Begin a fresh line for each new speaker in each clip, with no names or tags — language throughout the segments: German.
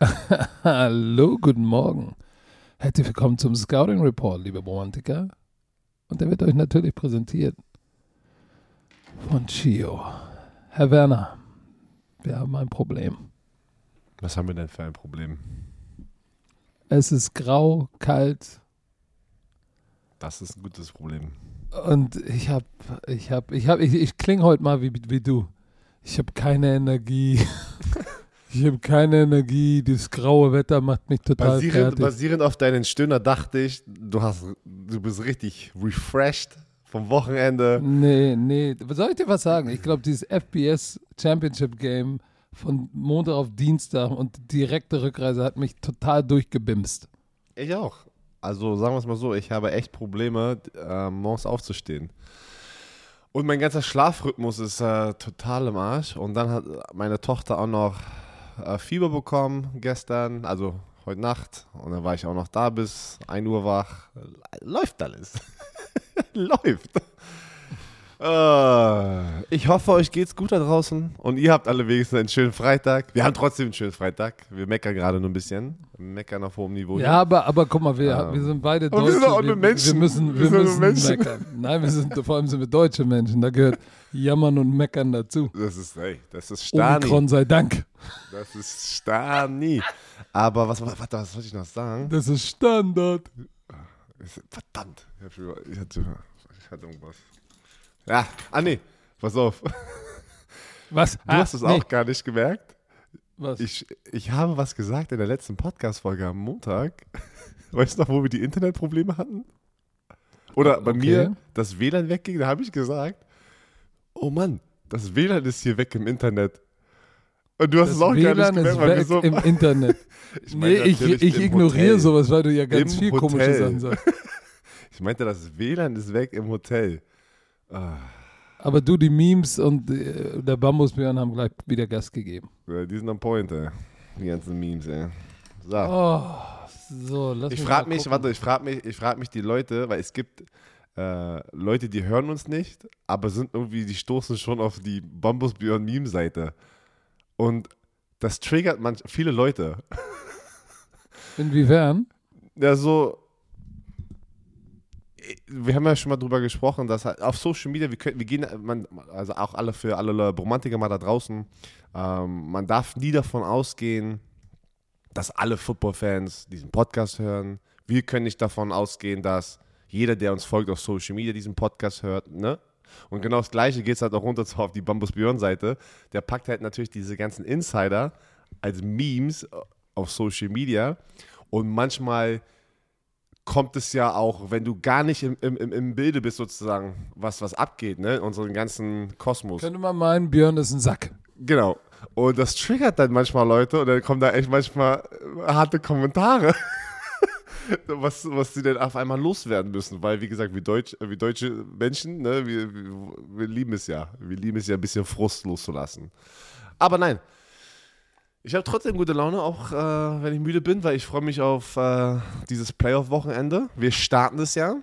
Hallo, guten Morgen. Herzlich willkommen zum Scouting Report, liebe Romantiker. Und der wird euch natürlich präsentiert von Chio. Herr Werner, wir haben ein Problem.
Was haben wir denn für ein Problem?
Es ist grau, kalt
Das ist ein gutes Problem.
und ich hab, ich hab, ich hab, ich, ich klinge heute mal wie, wie du. Ich habe keine Energie. ich habe keine Energie. Das graue Wetter macht mich total
Basierend,
fertig.
basierend auf deinen Stöhner dachte ich, du, hast, du bist richtig refreshed vom Wochenende.
Nee, nee. Soll ich dir was sagen? Ich glaube, dieses FPS Championship Game von Montag auf Dienstag und die direkte Rückreise hat mich total durchgebimst.
Ich auch. Also sagen wir es mal so, ich habe echt Probleme, äh, morgens aufzustehen. Und mein ganzer Schlafrhythmus ist äh, total im Arsch. Und dann hat meine Tochter auch noch äh, Fieber bekommen gestern, also heute Nacht. Und dann war ich auch noch da bis 1 Uhr wach. Läuft alles. Läuft. Äh, ich hoffe, euch geht's gut da draußen und ihr habt alle wenigstens einen schönen Freitag. Wir haben trotzdem einen schönen Freitag. Wir meckern gerade nur ein bisschen. Wir meckern auf hohem Niveau.
Ja, aber, aber guck mal, wir,
Ähm,
wir sind beide
aber wir
Deutsche.
sind auch nur Menschen.
Wir müssen, wir
Wir
müssen
Menschen.
meckern. Nein, wir sind, vor allem sind wir deutsche Menschen. Da gehört Jammern und Meckern dazu.
Das ist, ey, das ist Stani.
Omikron sei Dank.
Das ist Stani. Aber was, warte, was wollte ich noch sagen?
Das ist Standard.
Verdammt. Ich, hatte, ich hatte irgendwas. Ja, ah nee, pass auf. Du
Was?
hast es auch gar nicht gemerkt.
Was?
Ich, ich habe was gesagt in der letzten Podcast-Folge am Montag. Weißt du noch, wo wir die Internetprobleme hatten? Oder bei
Okay.
mir das WLAN wegging, da habe ich gesagt, oh Mann, das WLAN ist hier weg im Internet. Und du hast
das
es auch
WLAN
gar nicht
ist
gemerkt, weil so,
im Internet.
ich meine
nee, ich, ich ignoriere
Hotel.
sowas, weil du ja ganz
Im
viel komische
Hotel.
Sachen sagst.
Ich meinte, das WLAN ist weg im Hotel. Ah,
Aber du, die Memes und äh, der Bambusbjörn haben gleich wieder Gas gegeben.
ja, die sind am Point, ey. Die ganzen Memes, ey. So.
Oh, so, lass
ich frage mich, warte, ich frage mich, ich frage mich die Leute, weil es gibt äh, Leute, die hören uns nicht, aber sind irgendwie, die stoßen schon auf die Bambus Beyond Meme Seite. Und das triggert manch, viele Leute.
Inwiefern?
Ja, so. Wir haben ja schon mal drüber gesprochen, dass halt auf Social Media, wir, können, wir gehen, man, also auch alle für alle Romantiker mal da draußen, ähm, man darf nie davon ausgehen, dass alle Football-Fans diesen Podcast hören. Wir können nicht davon ausgehen, dass jeder, der uns folgt auf Social Media, diesen Podcast hört, ne? Und genau das Gleiche geht es halt auch runter auf die Bambus Björn Seite. Der packt halt natürlich diese ganzen Insider als Memes auf Social Media. Und manchmal kommt es ja auch, wenn du gar nicht im, im, im- Bilde bist, sozusagen, was, was abgeht, ne? In unserem ganzen Kosmos.
Könnte man meinen, Björn ist ein Sack.
Genau. Und das triggert dann manchmal Leute und dann kommen da echt manchmal äh, harte Kommentare. was, was sie denn auf einmal loswerden müssen, weil wie gesagt, wir, Deutsch, wir deutsche Menschen, ne, wir, wir, wir lieben es ja. Wir lieben es ja, ein bisschen Frust loszulassen. Aber nein, ich habe trotzdem gute Laune, auch äh, wenn ich müde bin, weil ich freue mich auf äh, dieses Playoff-Wochenende. Wir starten es ja.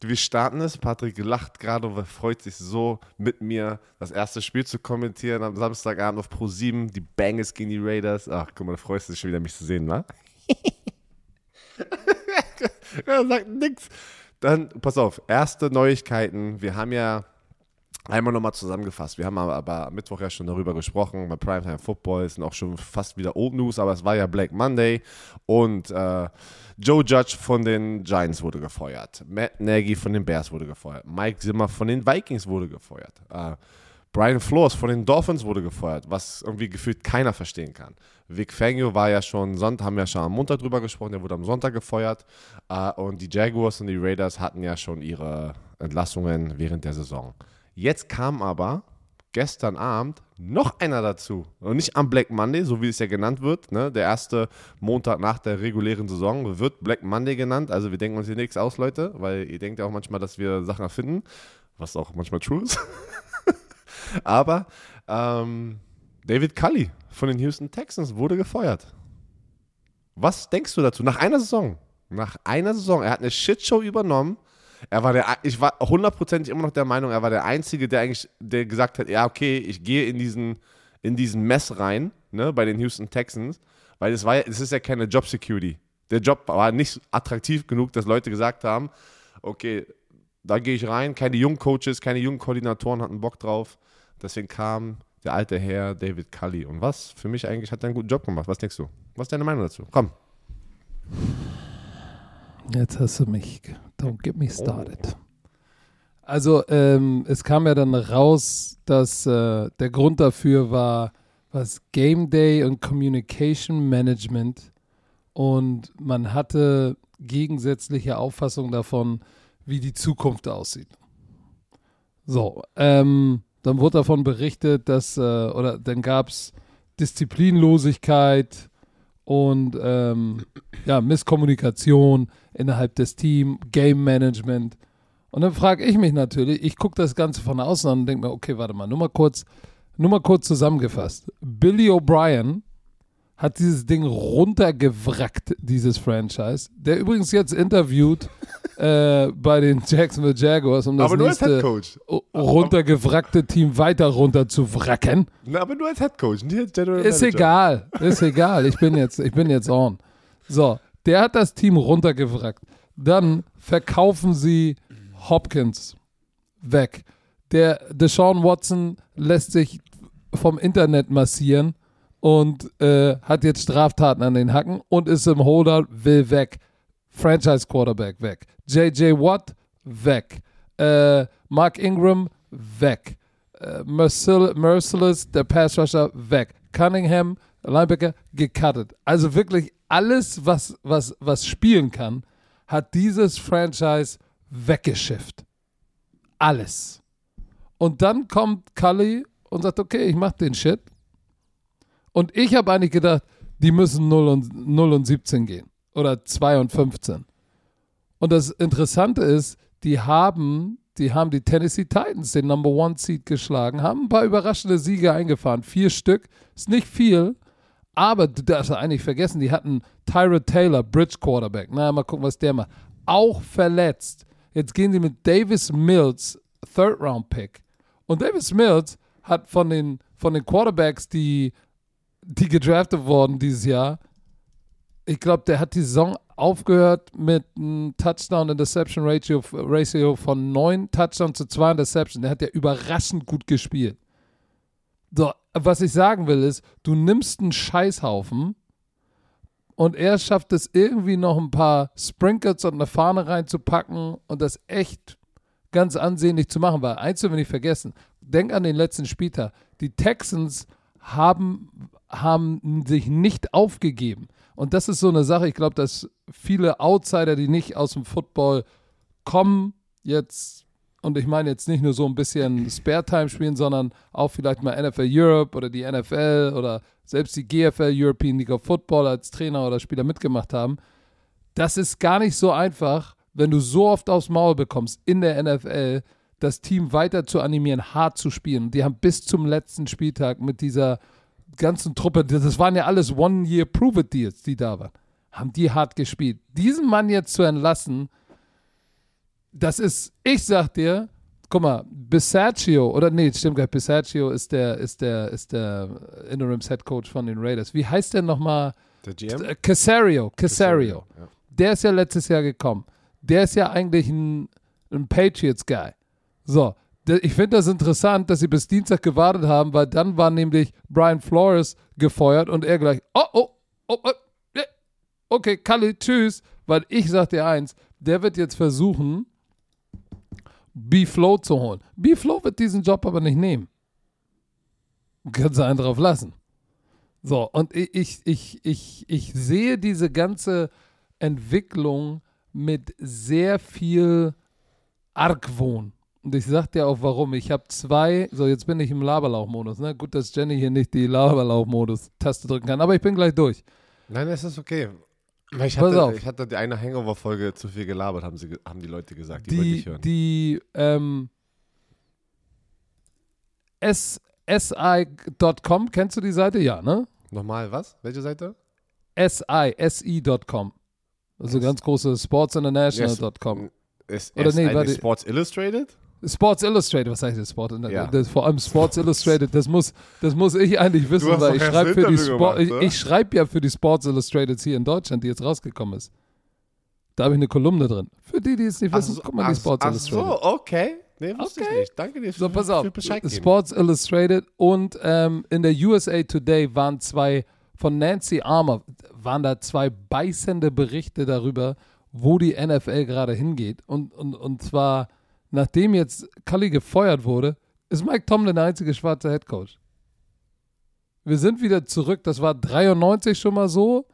Wir starten es. Patrick lacht gerade und freut sich so mit mir, das erste Spiel zu kommentieren am Samstagabend auf Pro 7. Die Bengals gegen die Raiders. Ach, guck mal, da freust du dich schon wieder, mich zu sehen, wa? er sagt nix. Dann, pass auf, erste Neuigkeiten. Wir haben ja einmal nochmal zusammengefasst. Wir haben aber, am Mittwoch ja schon darüber gesprochen. Bei Primetime Football sind auch schon fast wieder Old News, aber es war ja Black Monday. Und äh, Joe Judge von den Giants wurde gefeuert. Matt Nagy von den Bears wurde gefeuert. Mike Zimmer von den Vikings wurde gefeuert. Äh, Brian Flores von den Dolphins wurde gefeuert, was irgendwie gefühlt keiner verstehen kann. Vic Fangio war ja schon Sonntag, haben ja schon am Montag drüber gesprochen, der wurde am Sonntag gefeuert. Äh, und die Jaguars und die Raiders hatten ja schon ihre Entlassungen während der Saison. Jetzt kam aber gestern Abend noch einer dazu. Und nicht am Black Monday, so wie es ja genannt wird. Ne? Der erste Montag nach der regulären Saison wird Black Monday genannt. Also wir denken uns hier nichts aus, Leute, weil ihr denkt ja auch manchmal, dass wir Sachen erfinden, was auch manchmal true ist. Aber ähm, David Cully von den Houston Texans wurde gefeuert. Was denkst du dazu? Nach einer Saison. Nach einer Saison. Er hat eine Shitshow übernommen. Er war der, ich war hundertprozentig immer noch der Meinung, er war der Einzige, der eigentlich, der gesagt hat, ja, okay, ich gehe in diesen, in diesen Mess rein, ne, bei den Houston Texans, Weil es war es ist ja keine Job Security. Der Job war nicht attraktiv genug, dass Leute gesagt haben, okay, da gehe ich rein, keine jungen Coaches, keine jungen Koordinatoren hatten Bock drauf. Deswegen kam der alte Herr David Cully. Und was? Für mich eigentlich hat er einen guten Job gemacht. Was denkst du? Was ist deine Meinung dazu? Komm.
Jetzt hast du mich. Don't get me started. Also, ähm, es kam ja dann raus, dass äh, der Grund dafür war, was Game Day und Communication Management und man hatte gegensätzliche Auffassungen davon, wie die Zukunft aussieht. So, ähm, dann wurde davon berichtet, dass, äh, oder dann gab es Disziplinlosigkeit und ähm, ja, Misskommunikation innerhalb des Teams, Game Management. Und dann frage ich mich natürlich, ich gucke das Ganze von außen an und denke mir, okay, warte mal, nur mal kurz, nur mal kurz zusammengefasst. Billy O'Brien hat dieses Ding runtergewrackt, dieses Franchise. Der übrigens jetzt interviewt äh, bei den Jacksonville Jaguars, um das
aber
nächste runtergewrackte Team weiter runter zu wracken.
Na, aber nur als Headcoach, nicht als General
Ist
Manager.
egal, ist egal. Ich bin jetzt, ich bin jetzt on. So, der hat das Team runtergewrackt. Dann verkaufen sie Hopkins weg. Der Deshaun Watson lässt sich vom Internet massieren und äh, hat jetzt Straftaten an den Hacken und ist im Holder, will weg. Franchise Quarterback weg. JJ Watt weg. Äh, Mark Ingram weg. Äh, Mercil Merciless, der Pass Rusher, weg. Cunningham, Linebacker, gecuttet. Also wirklich alles, was, was, was spielen kann, hat dieses Franchise weggeschifft. Alles. Und dann kommt Cully und sagt, okay, ich mach den Shit. Und ich habe eigentlich gedacht, die müssen 0 und, 0 und 17 gehen. Oder 2 und 15. Und das Interessante ist, die haben, die haben die Tennessee Titans, den Number One Seed, geschlagen, haben ein paar überraschende Siege eingefahren. Vier Stück. Ist nicht viel, aber du darfst eigentlich vergessen, die hatten Tyrod Taylor, Bridge Quarterback. Na, mal gucken, was der macht. Auch verletzt. Jetzt gehen sie mit Davis Mills, Third Round Pick. Und Davis Mills hat von den, von den Quarterbacks, die, die gedraftet wurden dieses Jahr, ich glaube, der hat die Saison aufgehört mit einem Touchdown-Interception-Ratio Ratio von 9 Touchdown zu 2 Interception. Der hat ja überraschend gut gespielt. So, was ich sagen will ist, du nimmst einen Scheißhaufen und er schafft es irgendwie noch ein paar Sprinkles und eine Fahne reinzupacken und das echt ganz ansehnlich zu machen. Weil eins dürfen wir nicht vergessen, denk an den letzten Spieltag. Die Texans haben, haben sich nicht aufgegeben. Und das ist so eine Sache, ich glaube, dass viele Outsider, die nicht aus dem Football kommen, jetzt, und ich meine jetzt nicht nur so ein bisschen Spare-Time spielen, sondern auch vielleicht mal NFL Europe oder die NFL oder selbst die GFL European League of Football als Trainer oder Spieler mitgemacht haben. Das ist gar nicht so einfach, wenn du so oft aufs Maul bekommst in der NFL, das Team weiter zu animieren, hart zu spielen. Die haben bis zum letzten Spieltag mit dieser ganzen Truppe, das waren ja alles One-Year-Prove-It-Deals, die da waren, haben die hart gespielt. Diesen Mann jetzt zu entlassen, das ist, ich sag dir, guck mal, Bisaccio, oder nee, stimmt gar nicht, Bisaccio ist der, ist der, ist der Interims Head Coach von den Raiders. Wie heißt der nochmal?
Der GM?
Äh, Casario, Casario.
Ja.
Der ist ja letztes Jahr gekommen. Der ist ja eigentlich ein, ein Patriots-Guy. So, ich finde das interessant, dass sie bis Dienstag gewartet haben, weil dann war nämlich Brian Flores gefeuert und er gleich, oh, oh, oh, oh okay, Kalli, tschüss. Weil ich sag dir eins, der wird jetzt versuchen, B-Flow zu holen. B-Flow wird diesen Job aber nicht nehmen. Kannst du einen drauf lassen. So, und ich, ich, ich, ich, ich sehe diese ganze Entwicklung mit sehr viel Argwohn. Und ich sag dir auch warum. Ich habe zwei, so jetzt bin ich im Laberlauch-Modus. Ne? Gut, dass Jenny hier nicht die Laberlauch-Modus-Taste drücken kann, aber ich bin gleich durch.
Nein, es ist okay. Ich
Pass
hatte,
auf.
ich hatte die eine Hangover-Folge zu viel gelabert, haben, sie, haben die Leute gesagt. Die, wollte
Die,
ich hören.
die ähm, S, SI.com, kennst du die Seite? Ja, ne?
Nochmal was? Welche Seite?
SI, SI.com. Also ganz große sportsinternational.com.
Ist
Oder nee, warte.
Sports Illustrated?
Sports Illustrated, was heißt das Sport?
Ja.
Das, vor allem Sports Illustrated, das muss, das muss ich eigentlich wissen, weil ich schreibe für die Sport,
gemacht,
ich, ich schreibe ja für die Sports Illustrated hier in Deutschland, die jetzt rausgekommen ist. Da habe ich eine Kolumne drin. Für die, die es nicht wissen, guck mal die Sports
ach
Illustrated.
so, okay. Nee, wusste
Okay.
ich nicht. Danke dir für,
So, pass auf.
Bescheid geben.
Sports Illustrated und ähm, in der USA Today waren zwei, von Nancy Armour, waren da zwei beißende Berichte darüber, wo die NFL gerade hingeht. Und, und, und zwar, nachdem jetzt Cully gefeuert wurde, ist Mike Tomlin der einzige schwarze Headcoach. Wir sind wieder zurück, das war 93 schon mal so,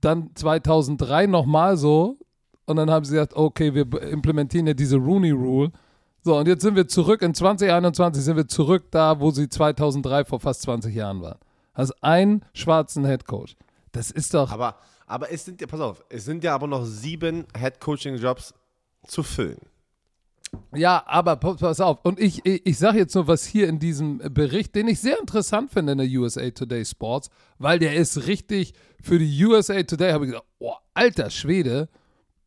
dann 2003 nochmal so und dann haben sie gesagt, okay, wir implementieren ja diese Rooney Rule. So, und jetzt sind wir zurück, in 2021 sind wir zurück da, wo sie 2003 vor fast 20 Jahren waren. Also einen schwarzen Headcoach. Das ist doch,
Aber, aber es sind ja, pass auf, es sind ja aber noch sieben Head-Coaching-Jobs zu füllen.
Ja, aber pa- pass auf. Und ich, ich, ich sage jetzt nur, was hier in diesem Bericht, den ich sehr interessant finde in der USA Today Sports, weil der ist richtig für die USA Today, habe ich gesagt, oh, alter Schwede,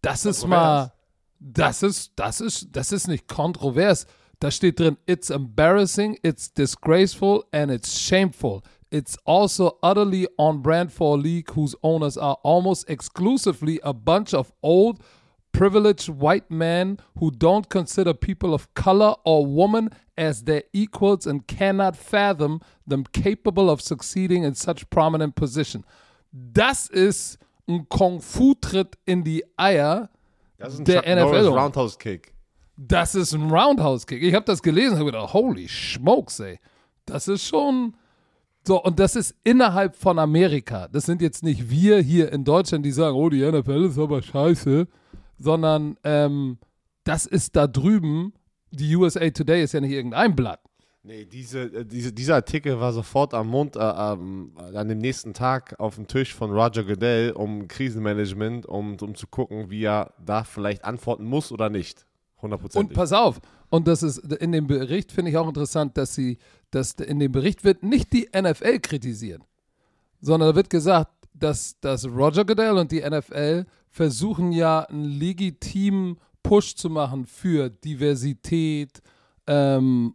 das ist mal, das ist, das ist, das ist nicht kontrovers. Da steht drin, it's embarrassing, it's disgraceful and it's shameful. It's also utterly on brand for a league whose owners are almost exclusively a bunch of old, privileged white men who don't consider people of color or woman as their equals and cannot fathom them capable of succeeding in such prominent position. Das ist ein Kung-Fu-Tritt in die Eier
Das ist ein
der
Chuck Norris
NFL.
Roundhouse-Kick.
Das ist ein Roundhouse-Kick. Ich habe das gelesen und habe gedacht, holy smokes, ey. Das ist schon. So, und das ist innerhalb von Amerika. Das sind jetzt nicht wir hier in Deutschland, die sagen, oh, die NFL ist aber scheiße, sondern ähm, das ist da drüben. Die USA Today ist ja nicht irgendein Blatt.
Nee, diese, äh, diese, dieser Artikel war sofort am Mond, äh, ähm, an dem nächsten Tag auf dem Tisch von Roger Goodell um Krisenmanagement, um, um zu gucken, wie er da vielleicht antworten muss oder nicht.
Und
Hundertprozentig.
pass auf, und das ist in dem Bericht, finde ich auch interessant, dass sie, dass in dem Bericht wird nicht die NFL kritisiert, sondern da wird gesagt, dass, dass Roger Goodell und die NFL versuchen ja einen legitimen Push zu machen für Diversität ähm,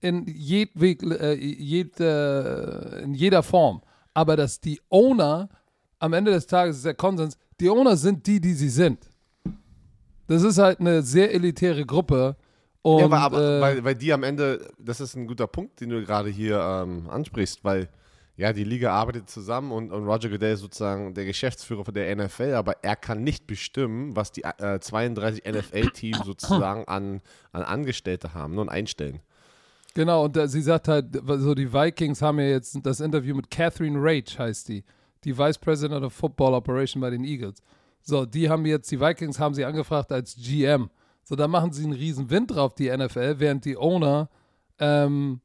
in, jedweg, äh, jede, in jeder Form. Aber dass die Owner, am Ende des Tages ist der Konsens, die Owner sind die, die sie sind. Das ist halt eine sehr elitäre Gruppe. Und,
ja, aber, aber
äh,
weil, weil die am Ende, das ist ein guter Punkt, den du gerade hier ähm, ansprichst, weil ja, die Liga arbeitet zusammen und, und Roger Goodell ist sozusagen der Geschäftsführer von der NFL, aber er kann nicht bestimmen, was die äh, 32 NFL-Teams sozusagen an, an Angestellte haben und einstellen.
Genau, und da, sie sagt halt, so die Vikings haben ja jetzt das Interview mit Catherine Rage, heißt die, die Vice President of Football Operation bei den Eagles. So, die haben jetzt, die Vikings haben sie angefragt als GM. So, da machen sie einen riesen Wind drauf, die NFL, während die Owner ähm,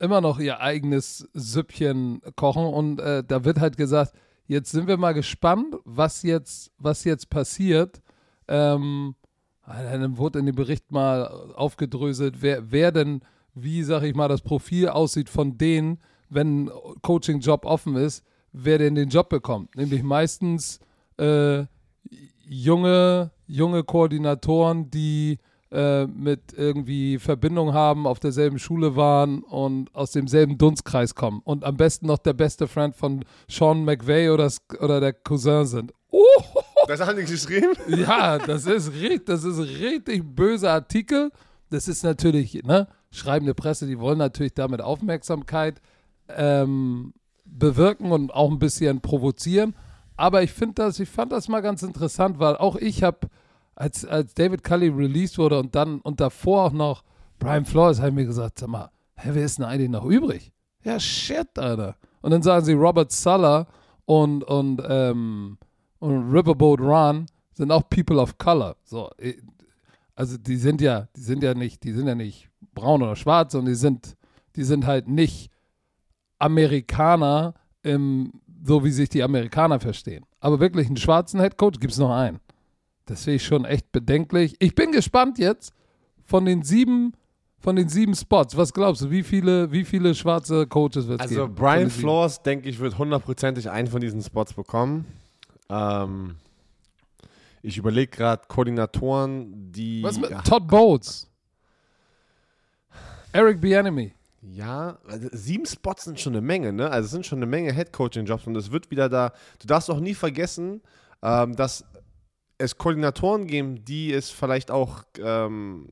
immer noch ihr eigenes Süppchen kochen. Und äh, da wird halt gesagt, jetzt sind wir mal gespannt, was jetzt, was jetzt passiert. Ähm, dann wurde in dem Bericht mal aufgedröselt, wer, wer denn, wie sag ich mal, das Profil aussieht von denen, wenn ein Coaching-Job offen ist, wer denn den Job bekommt. Nämlich meistens äh, junge, junge Koordinatoren, die äh, mit irgendwie Verbindung haben, auf derselben Schule waren und aus demselben Dunstkreis kommen. Und am besten noch der beste Freund von Sean McVay oder, oder der Cousin sind. Oh!
Das haben die geschrieben?
Ja, das ist richtig, das ist richtig böser Artikel. Das ist natürlich, ne, schreibende Presse, die wollen natürlich damit Aufmerksamkeit ähm, bewirken und auch ein bisschen provozieren. Aber ich finde das, ich fand das mal ganz interessant, weil auch ich habe, als, als David Cully released wurde und dann und davor auch noch Brian Flores, habe ich mir gesagt, sag mal, hä, wer ist denn eigentlich noch übrig? Ja, shit, Alter. Und dann sagen sie Robert Suller und, und, ähm, und Riverboat Run sind auch People of Color. So, also die sind ja, die sind ja nicht, die sind ja nicht braun oder schwarz, sondern die sind, die sind halt nicht Amerikaner im, so wie sich die Amerikaner verstehen. Aber wirklich einen schwarzen Headcoach gibt es noch einen. Das finde ich schon echt bedenklich. Ich bin gespannt jetzt von den sieben, von den sieben Spots. Was glaubst du, wie viele, wie viele schwarze Coaches wird es
Also
geben? Von
Brian? Flores, denke ich, wird hundertprozentig einen von diesen Spots bekommen. Ähm, ich überlege gerade Koordinatoren, die.
Was mit Todd Bowles? Eric Bieniemy.
Ja, also sieben Spots sind schon eine Menge, ne? Also es sind schon eine Menge Head-Coaching-Jobs und es wird wieder da. Du darfst auch nie vergessen, ähm, dass es Koordinatoren geben, die es vielleicht auch, ähm,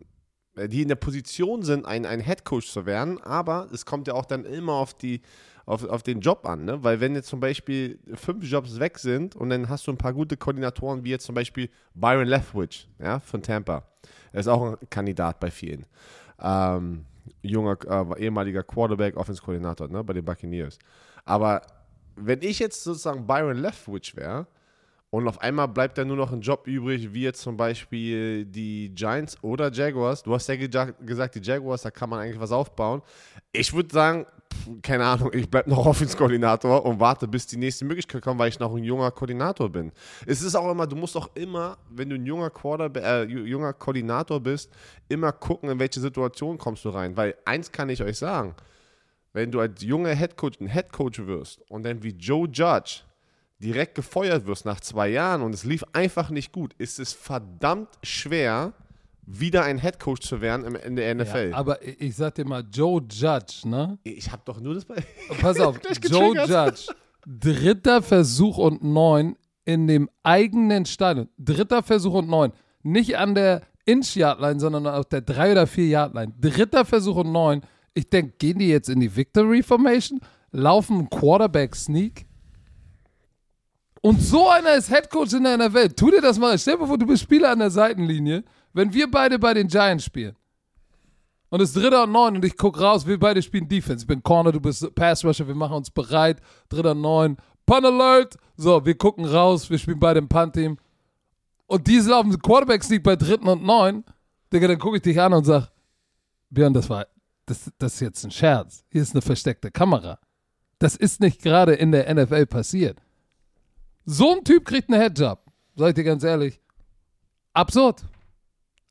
die in der Position sind, ein, ein Head-Coach zu werden, aber es kommt ja auch dann immer auf die auf, auf den Job an, ne? Weil wenn jetzt zum Beispiel fünf Jobs weg sind und dann hast du ein paar gute Koordinatoren, wie jetzt zum Beispiel Byron Leftwich, ja, von Tampa. Er ist auch ein Kandidat bei vielen. Ähm, junger, äh, ehemaliger Quarterback, Offense-Koordinator ne, bei den Buccaneers. Aber wenn ich jetzt sozusagen Byron Leftwich wäre und auf einmal bleibt da nur noch ein Job übrig, wie jetzt zum Beispiel die Giants oder Jaguars, du hast ja gesagt, die Jaguars, da kann man eigentlich was aufbauen. Ich würde sagen, keine Ahnung, ich bleibe noch Offense-Koordinator und warte, bis die nächste Möglichkeit kommt, weil ich noch ein junger Koordinator bin. Es ist auch immer, du musst auch immer, wenn du ein junger, Quarterback, äh, junger Koordinator bist, immer gucken, in welche Situation kommst du rein. Weil eins kann ich euch sagen, wenn du als junger Headcoach ein Headcoach wirst und dann wie Joe Judge direkt gefeuert wirst nach zwei Jahren und es lief einfach nicht gut, ist es verdammt schwer, wieder ein Headcoach zu werden in der NFL.
Ja, aber ich sag dir mal, Joe Judge, ne?
Ich hab doch nur das bei.
Pass auf, Joe Judge, dritter Versuch und neun in dem eigenen Stadion. Dritter Versuch und neun. Nicht an der Inch-Yard-Line, sondern auf der 3 oder 4-Yard-Line. Dritter Versuch und neun. Ich denke, gehen die jetzt in die Victory Formation? Laufen Quarterback-Sneak? Und so einer ist Headcoach in der NFL. Tu dir das mal. Stell dir vor, du bist Spieler an der Seitenlinie wenn wir beide bei den Giants spielen und es ist dritter und neun und ich gucke raus, wir beide spielen Defense. Ich bin Corner, du bist Pass Rusher, wir machen uns bereit. Dritter und neun, Punt Alert. So, wir gucken raus, wir spielen beide im Punt-Team. Und diese laufen Quarterback Sneak bei dritten und neun. Digga, dann gucke ich dich an und sag, Björn, das war, das, das ist jetzt ein Scherz. Hier ist eine versteckte Kamera. Das ist nicht gerade in der NFL passiert. So ein Typ kriegt einen Headjob. Sag ich dir ganz ehrlich. Absurd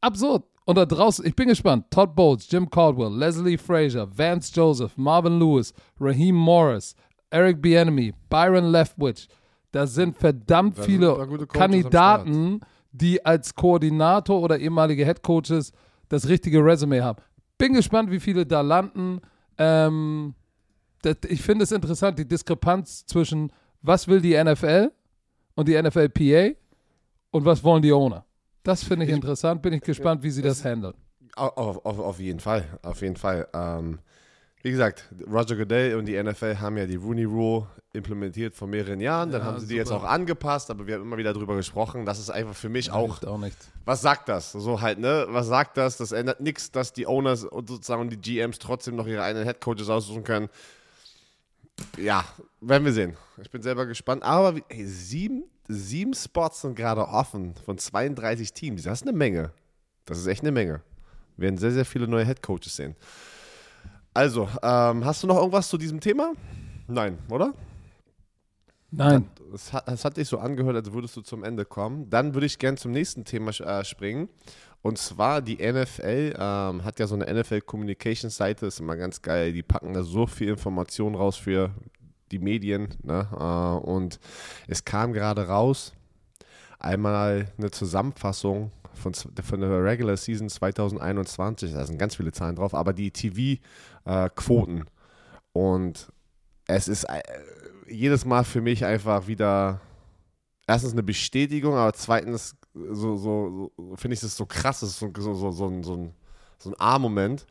absurd. Und da draußen, ich bin gespannt. Todd Bowles, Jim Caldwell, Leslie Frazier, Vance Joseph, Marvin Lewis, Raheem Morris, Eric Bienemy, Byron Leftwich. Da sind verdammt da viele Kandidaten, die als Koordinator oder ehemalige Headcoaches das richtige Resume haben. Bin gespannt, wie viele da landen. Ähm, das, ich finde es interessant, die Diskrepanz zwischen was will die NFL und die NFLPA und was wollen die Owner. Das finde ich, ich, interessant. Bin ich gespannt, wie sie das handeln.
Auf, auf, auf jeden Fall, auf jeden Fall. Ähm, wie gesagt, Roger Goodell und die NFL haben ja die Rooney Rule implementiert vor mehreren Jahren. Dann ja, haben sie die jetzt auch angepasst, aber wir haben immer wieder darüber gesprochen. Das ist einfach für mich auch.
auch nicht.
Was sagt das? So halt, ne? Was sagt das? Das ändert nichts, dass die Owners und sozusagen die GMs trotzdem noch ihre eigenen Headcoaches aussuchen können. Ja, werden wir sehen. Ich bin selber gespannt. Aber ey, sieben sieben Spots sind gerade offen von 32 Teams. Das ist eine Menge. Das ist echt eine Menge. Wir werden sehr, sehr viele neue Head Coaches sehen. Also, ähm, hast du noch irgendwas zu diesem Thema? Nein, oder?
Nein.
Es hat, hat sich so angehört, als würdest du zum Ende kommen. Dann würde ich gerne zum nächsten Thema äh, springen. Und zwar die NFL ähm, hat ja so eine NFL Communication Seite, ist immer ganz geil. Die packen da so viel Informationen raus für die Medien. Ne? Äh, und es kam gerade raus, einmal eine Zusammenfassung von, von der Regular Season 2021. Da sind ganz viele Zahlen drauf, aber die TV-Quoten. Äh, und es ist äh, jedes Mal für mich einfach wieder erstens eine Bestätigung, aber zweitens so, so, so finde ich es so krass, das ist so, so, so, so, ein, so ein, so ein A-Moment,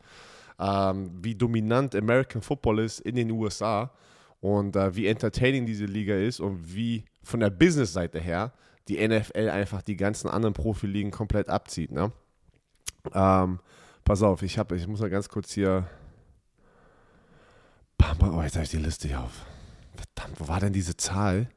ähm, wie dominant American Football ist in den USA und äh, wie entertaining diese Liga ist und wie von der Business-Seite her die NFL einfach die ganzen anderen Profiligen komplett abzieht. Ne? Ähm, pass auf, ich, hab, ich muss mal ganz kurz hier. Oh, jetzt habe ich die Liste hier auf. Verdammt, wo war denn diese Zahl?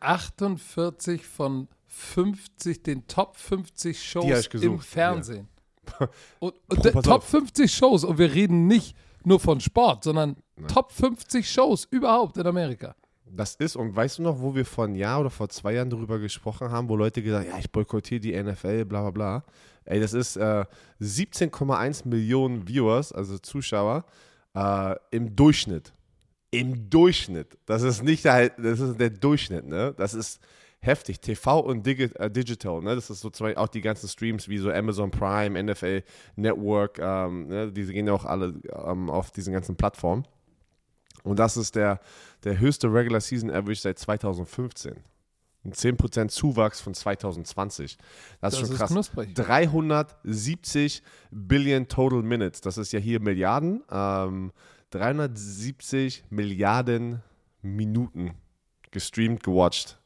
48 von 50, den Top 50 Shows im Fernsehen. Ja. Und, und oh, Top auf. 50 Shows und wir reden nicht nur von Sport, sondern Nein. Top 50 Shows überhaupt in Amerika.
Das ist, und weißt du noch, wo wir vor einem Jahr oder vor zwei Jahren darüber gesprochen haben, wo Leute gesagt haben, ja, ich boykottiere die NFL, bla bla bla. Ey, das ist äh, 17,1 Millionen Viewers, also Zuschauer, äh, im Durchschnitt. Im Durchschnitt. Das ist nicht der, das ist der Durchschnitt, ne? Das ist heftig. TV und Digi äh, Digital, ne? das ist so zwei, auch die ganzen Streams wie so Amazon Prime, NFL Network, ähm, ne? diese gehen ja auch alle ähm, auf diesen ganzen Plattformen. Und das ist der, der höchste Regular Season Average seit 2015. Ein 10% Zuwachs von 2020. Das, ist
Das
schon
ist
krass.
knusprig.
370 Billion Total Minutes. Das ist ja hier Milliarden. Ähm, 370 Milliarden Minuten gestreamt, gewatcht.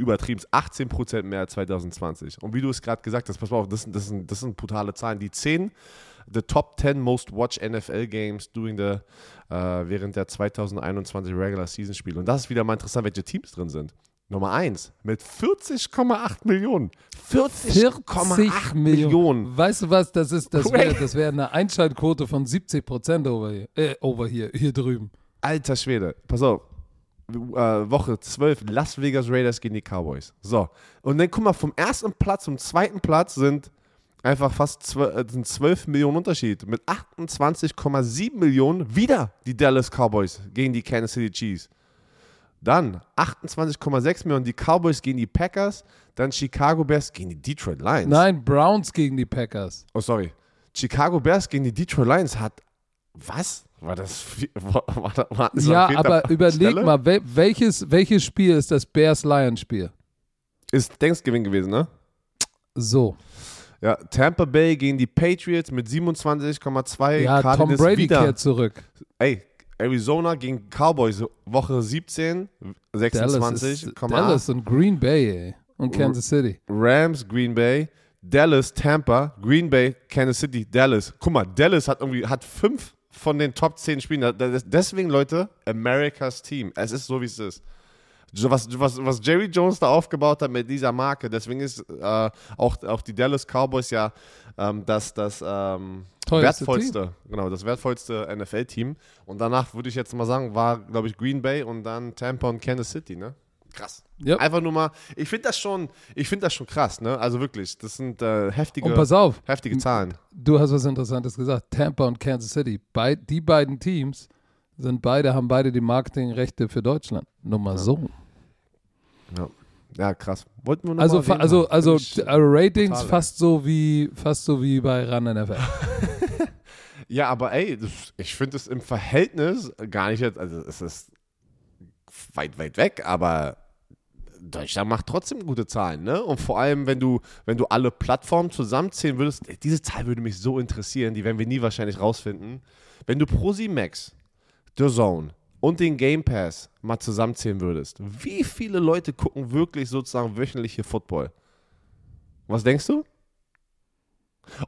Übertrieben. 18% mehr als 2020. Und wie du es gerade gesagt hast, pass mal auf, das, sind- das, sind, das sind brutale Zahlen. Die 10, the top 10 most watched NFL Games during the, äh, während der 2021 Regular Season Spiele. Und das ist wieder mal interessant, welche Teams drin sind. Nummer 1 mit 40,8 Millionen. 40,8 Millionen.
Weißt du was, das ist, das wäre das wär eine Einschaltquote von 70 Prozent over hier, äh, over hier, hier drüben.
Alter Schwede, pass auf. Äh, Woche 12, Las Vegas Raiders gegen die Cowboys. So. Und dann guck mal, vom ersten Platz zum zweiten Platz sind einfach fast 12, äh, sind 12 Millionen Unterschied. Mit 28,7 Millionen wieder die Dallas Cowboys gegen die Kansas City Chiefs. Dann 28,6 Millionen die Cowboys gegen die Packers. Dann Chicago Bears gegen die Detroit Lions.
Nein, Browns gegen die Packers.
Oh, sorry. Chicago Bears gegen die Detroit Lions hat. Was? War das. viel- War, war, war,
Ja, aber überleg
Stelle?
mal, wel, welches, welches Spiel ist das Bears-Lions-Spiel?
Ist Thanksgiving gewesen, ne?
So.
Ja, Tampa Bay gegen die Patriots mit 27,2.
Ja, Tom
Cardinals
Brady
wieder.
kehrt zurück.
Ey, Arizona gegen Cowboys, Woche 17,
Dallas, ist,
26,8.
Dallas und Green Bay ey. und Kansas City.
Rams, Green Bay, Dallas, Tampa, Green Bay, Kansas City, Dallas. Guck mal, Dallas hat irgendwie hat fünf von den Top 10 Spielen. Deswegen, Leute, America's Team. Es ist so, wie es ist. Was, was, was Jerry Jones da aufgebaut hat mit dieser Marke, deswegen ist äh, auch, auch die Dallas Cowboys ja ähm, das, das ähm, wertvollste, genau, das wertvollste NFL-Team. Und danach würde ich jetzt mal sagen, war, glaube ich, Green Bay und dann Tampa und Kansas City, ne? Krass.
Ja.
Einfach nur mal, ich finde das schon, ich finde das schon krass, ne? Also wirklich, das sind äh, heftige,
Und pass auf,
heftige Zahlen.
du hast was Interessantes gesagt. Tampa und Kansas City. Bei, die beiden Teams sind beide, haben beide die Marketingrechte für Deutschland. Nur mal so.
Ja. ja, krass. Wollten wir noch
Also,
mal
also, also äh, Ratings
total,
fast so wie fast so wie bei RAN NFL.
Ja, aber ey, das, ich finde es im Verhältnis gar nicht jetzt, also es ist weit, weit weg, aber Deutschland macht trotzdem gute Zahlen, ne? Und vor allem, wenn du, wenn du alle Plattformen zusammenzählen würdest, diese Zahl würde mich so interessieren, die werden wir nie wahrscheinlich rausfinden. Wenn du ProSimax, The Zone und den Game Pass mal zusammenzählen würdest, wie viele Leute gucken wirklich sozusagen wöchentlich hier Football? Was denkst du?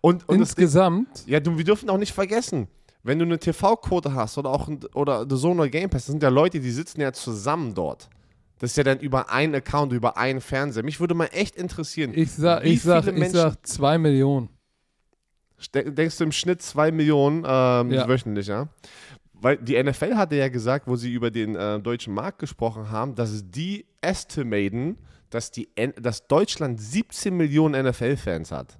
Und, und das
Insgesamt,
ja, du, wir dürfen auch nicht vergessen, wenn du eine TV-Quote hast oder auch ein, oder The Zone oder Game Pass, das sind ja Leute, die sitzen ja zusammen dort. Das ist ja dann über einen Account, über einen Fernseher. Mich würde mal echt interessieren,
ich sag,
wie
ich sag, ich sag zwei Millionen.
Denkst du im Schnitt zwei Millionen ähm,
Ja.
wöchentlich, ja? Weil die NFL hatte ja gesagt, wo sie über den äh, deutschen Markt gesprochen haben, dass die estimaten, dass, die, N dass Deutschland 17 Millionen NFL-Fans hat.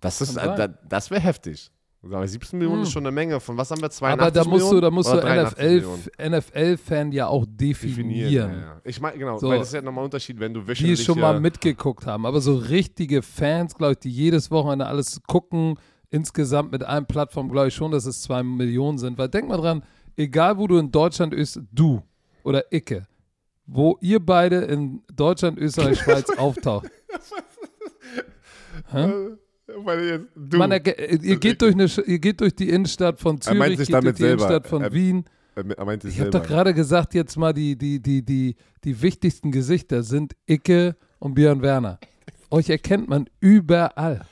Das, ist, äh, das wäre heftig. Sag mal, 17 Millionen
Hm.
ist schon eine Menge. Von was haben wir? 82
Aber da musst du,
Millionen?
da musst du
Oder 83 Millionen?
NFL, NFL-Fan ja auch definieren.
Ja, ja. Ich meine, genau,
So.
weil das ist ja nochmal ein Unterschied, wenn du
Die
wöchentlich...
schon mal mitgeguckt haben. Aber so richtige Fans, glaube ich, die jedes Wochenende alles gucken, insgesamt mit allen Plattformen, glaube ich schon, dass es zwei Millionen sind. Weil denk mal dran, egal wo du in Deutschland ist, du oder Icke, wo ihr beide in Deutschland, Österreich, Schweiz auftaucht. Hä?
Du,
Man, erge- äh, ihr, geht durch eine, ihr geht durch die Innenstadt von
Er meint
Zürich,
sich
geht durch
damit
die
selber.
Innenstadt von
Er-
Wien.
er meinte es
Ich habe doch gerade gesagt, jetzt mal die, die, die, die, die wichtigsten Gesichter sind Icke und Björn Werner. Euch erkennt man überall.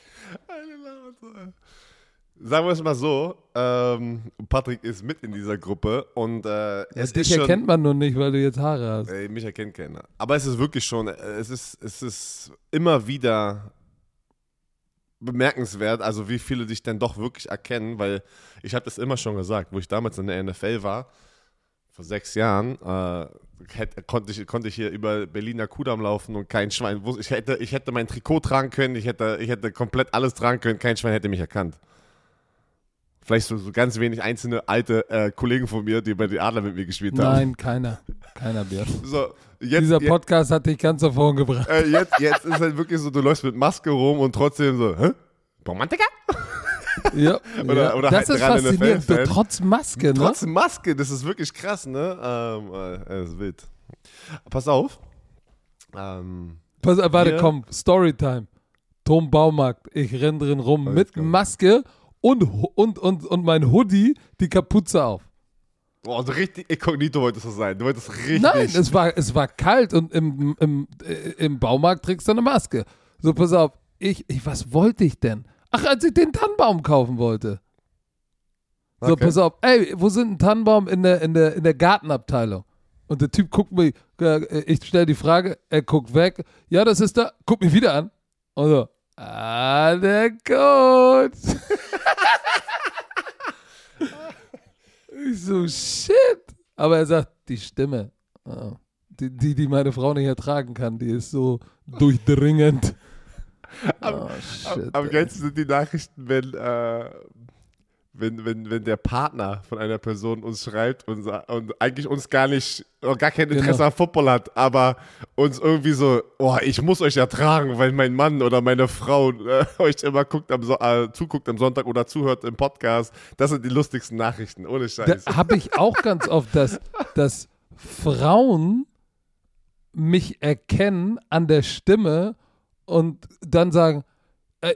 Sagen wir es mal so, ähm, Patrick ist mit in dieser Gruppe und äh, es
dich
schon,
erkennt man nur nicht, weil du jetzt Haare hast.
Ey, mich erkennt keiner. Aber es ist wirklich schon, äh, es ist, es ist immer wieder bemerkenswert, also wie viele dich dann doch wirklich erkennen, weil ich habe das immer schon gesagt, wo ich damals in der NFL war, vor sechs Jahren, äh, hätte, konnte, ich, konnte ich hier über Berliner Kudamm laufen und kein Schwein wusste, ich hätte, ich hätte mein Trikot tragen können, ich hätte, ich hätte komplett alles tragen können, kein Schwein hätte mich erkannt. Vielleicht so, so ganz wenig einzelne alte äh, Kollegen von mir, die bei den Adler mit mir gespielt haben.
Nein, keiner. Keiner, Björn.
So, jetzt,
Dieser Podcast hat dich ganz nach vorn gebracht.
äh, jetzt, jetzt ist halt wirklich so, du läufst mit Maske rum und trotzdem so, hä? Romantiker?
Ja,
Oder-
ja.
oder
das
halt
ist faszinierend.
Fan-
trotz Maske, ne?
Trotz Maske, das ist wirklich krass, ne? Ähm, äh, das ist wild. Pass auf. Ähm,
Pass, äh, warte, komm, Storytime. Tom Baumarkt, ich renn drin rum
Alles
mit. Maske und, und, und, und mein Hoodie, die Kapuze auf.
boah, so richtig inkognito wolltest du sein. Du wolltest richtig.
Nein, es war, es war kalt und im, im, äh, im Baumarkt trägst du eine Maske. So, pass auf, ich, ich, was wollte ich denn? Ach, als ich den Tannenbaum kaufen wollte. So,
Okay.
pass auf, ey, wo sind ein Tannenbaum in der, in der, in der Gartenabteilung? Und der Typ guckt mich, äh, ich stelle die Frage, er guckt weg, ja, das ist da, guckt mich wieder an. Und so, ah, der Coach. Ich so, shit. Aber er sagt, die Stimme, ah, die, die, die meine Frau nicht ertragen kann, die ist so durchdringend. Oh, shit.
Am
ey.
geilsten sind die Nachrichten, wenn, äh, wenn, wenn, wenn der Partner von einer Person uns schreibt und, und eigentlich uns gar nicht, äh, gar kein Interesse
Genau.
am Football hat, aber uns irgendwie so, oh, ich muss euch ertragen, weil mein Mann oder meine Frau äh, euch immer guckt am so äh, zuguckt am Sonntag oder zuhört im Podcast. Das sind die lustigsten Nachrichten, ohne Scheiß.
Da habe ich auch ganz oft, dass, dass Frauen mich erkennen an der Stimme und dann sagen, äh,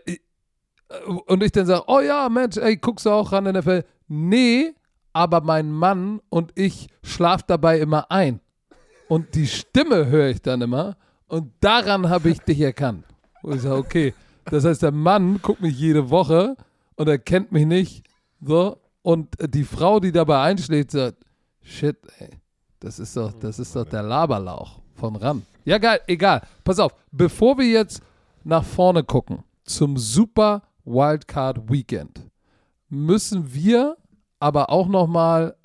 und ich dann sage, oh ja, Mensch, ey, guckst du auch ran NFL? Nee, aber mein Mann und ich schlafen dabei immer ein. Und die Stimme höre ich dann immer und daran habe ich dich erkannt. Und ich sage, okay, das heißt, der Mann guckt mich jede Woche und er kennt mich nicht, so, und die Frau, die dabei einschlägt, sagt, shit, ey, das ist doch, das ist doch der Laberlauch von ran. Ja, geil, egal. Pass auf, bevor wir jetzt nach vorne gucken zum Super Wildcard Weekend, müssen wir aber auch noch mal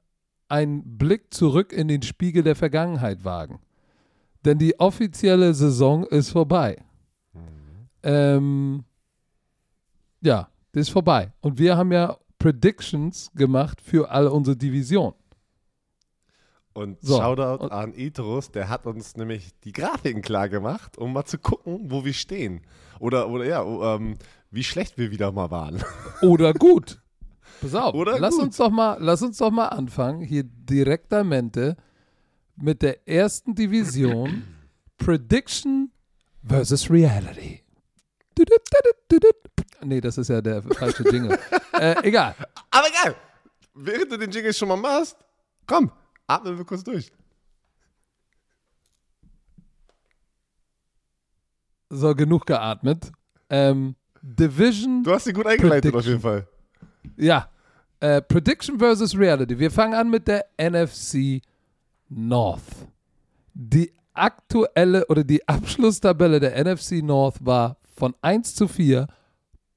einen Blick zurück in den Spiegel der Vergangenheit wagen. Denn die offizielle Saison ist vorbei. Ähm, ja, die ist vorbei. Und wir haben ja Predictions gemacht für alle unsere Division.
Und
So.
Shoutout
Und-
an Itrus, der hat uns nämlich die Grafiken klar gemacht, um mal zu gucken, wo wir stehen. Oder, oder ja, ähm, wie schlecht wir wieder mal waren.
Oder gut. Pass auf,
Oder
lass
gut.
uns doch mal, lass uns doch mal anfangen, hier direktamente mit der ersten Division Prediction versus Reality. Nee, das ist ja der falsche Jingle. äh, egal.
Aber geil! Während du den Jingle schon mal machst, komm, atmen wir kurz durch.
So, genug geatmet. Ähm, Division
Du hast sie gut eingeleitet
Prediction.
auf jeden Fall.
Ja. Äh, Prediction versus Reality. Wir fangen an mit der NFC North. Die aktuelle oder die Abschlusstabelle der NFC North war von 1 zu 4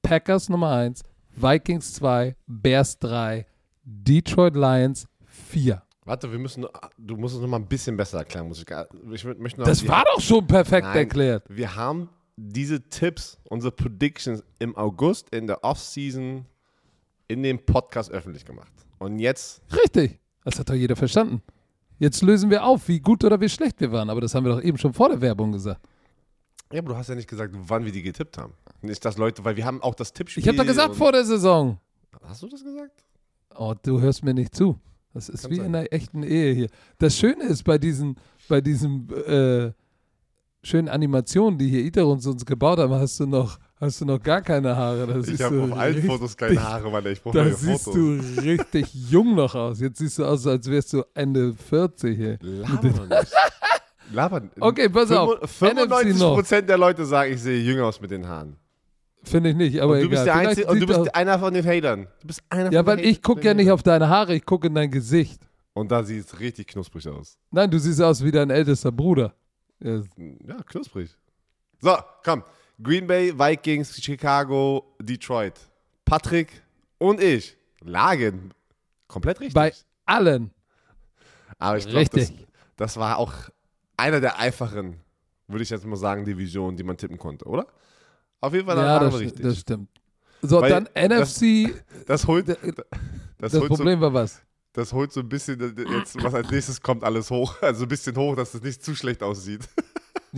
Packers Nummer 1, Vikings 2, Bears 3, Detroit Lions 4.
Warte, wir müssen, du musst es noch mal ein bisschen besser erklären, muss ich, ich mö- möchte noch
Das war doch schon perfekt
Nein,
erklärt.
Wir haben diese Tipps, unsere Predictions im August in der Offseason in dem Podcast öffentlich gemacht. Und jetzt,
Richtig. Das hat doch jeder verstanden. Jetzt lösen wir auf, wie gut oder wie schlecht wir waren. Aber das haben wir doch eben schon vor der Werbung gesagt.
ja, aber du hast ja nicht gesagt, wann wir die getippt haben. Nicht, dass Leute, weil wir haben auch das Tippspiel.
Ich habe doch gesagt vor der Saison.
Hast du das gesagt?
Oh, du hörst mir nicht zu. Das ist
Kann
wie
sein.
in einer echten Ehe hier. Das Schöne ist bei diesen, bei diesen äh, schönen Animationen, die hier Iter uns, gebaut haben, hast du noch, hast du noch gar keine Haare. Das
Ich habe auf allen Fotos keine Haare, Mann. Ich brauche
Da
neue
siehst
Fotos.
du richtig jung noch aus. Jetzt siehst du aus, als wärst du Ende 40 hier.
Laber doch nicht. Laber.
Okay, pass auf.
95
NFC North.
Prozent der Leute sagen, ich sehe jünger aus mit den Haaren.
Finde ich nicht, aber
Und du
egal.
bist, der Einzige, und du bist einer von den Hatern. Du bist einer
ja, weil
den
ich gucke ja nicht auf deine Haare, ich gucke in dein Gesicht.
Und da sieht es richtig knusprig aus.
Nein, du siehst aus wie dein ältester Bruder. Ja,
Ja, knusprig. So, komm. Green Bay, Vikings, Chicago, Detroit. Patrick und ich lagen komplett richtig.
bei allen.
Aber ich glaube, das,
Richtig.
das war auch einer der einfachen, würde ich jetzt mal sagen, Divisionen, die man tippen konnte, oder? Auf jeden Fall
Ja, das,
richtig.
das stimmt. So,
Weil
dann
das-
NFC.
Das holt,
Das,
das, holt so,
Problem war was?
Das holt so ein bisschen äh, jetzt, was als nächstes kommt, alles hoch. Also ein bisschen hoch, dass es nicht zu schlecht aussieht.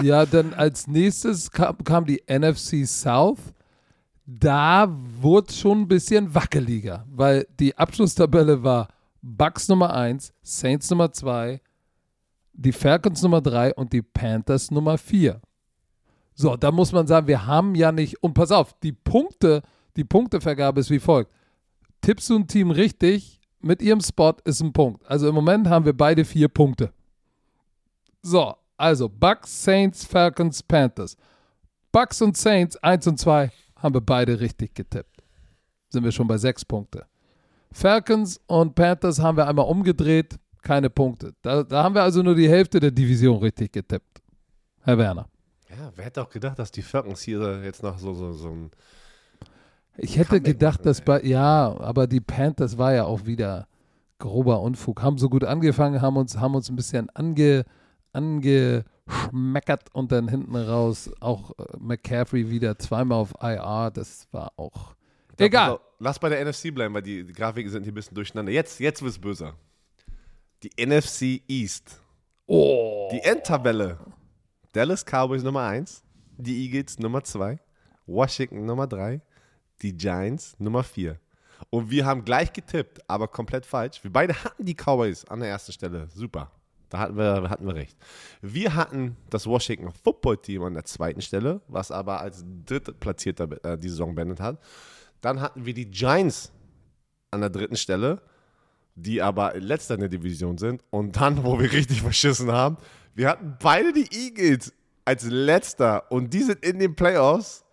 Ja, dann als nächstes kam, kam die NFC South. Da wurde es schon ein bisschen wackeliger, weil die Abschlusstabelle war Bucks Nummer 1, Saints Nummer 2, die Falcons Nummer 3 und die Panthers Nummer 4. So, da muss man sagen, wir haben ja nicht, und pass auf, die Punkte, die Punktevergabe ist wie folgt. Tippst du ein Team richtig, mit ihrem Spot ist ein Punkt. Also im Moment haben wir beide vier Punkte. So, also Bucks, Saints, Falcons, Panthers. Bucks und Saints 1 und 2 haben wir beide richtig getippt. Sind wir schon bei sechs Punkte. Falcons und Panthers haben wir einmal umgedreht, keine Punkte. Da, da haben wir also nur die Hälfte der Division richtig getippt. Herr Werner.
Ja, wer hätte auch gedacht, dass die Falcons hier jetzt noch so, so, so ein.
Ich hätte gedacht, dass bei, ja, aber die Panthers war ja auch wieder grober Unfug. Haben so gut angefangen, haben uns, haben uns ein bisschen ange, angeschmeckert und dann hinten raus auch äh, McCaffrey wieder zweimal auf IR. Das war auch egal.
Also, lass bei der NFC bleiben, weil die, die Grafiken sind hier ein bisschen durcheinander. Jetzt, jetzt wird es böser. Die NFC East.
Oh.
Die Endtabelle. Dallas Cowboys Nummer 1, die Eagles Nummer 2, Washington Nummer 3, die Giants Nummer 4. Und wir haben gleich getippt, aber komplett falsch. Wir beide hatten die Cowboys an der ersten Stelle. Super. Da hatten wir, hatten wir recht. Wir hatten das Washington Football Team an der zweiten Stelle, was aber als drittplatzierter äh, die Saison beendet hat. Dann hatten wir die Giants an der dritten Stelle, die aber letzter in der Division sind. Und dann, wo wir richtig verschissen haben, wir hatten beide die Eagles als letzter und die sind in den Playoffs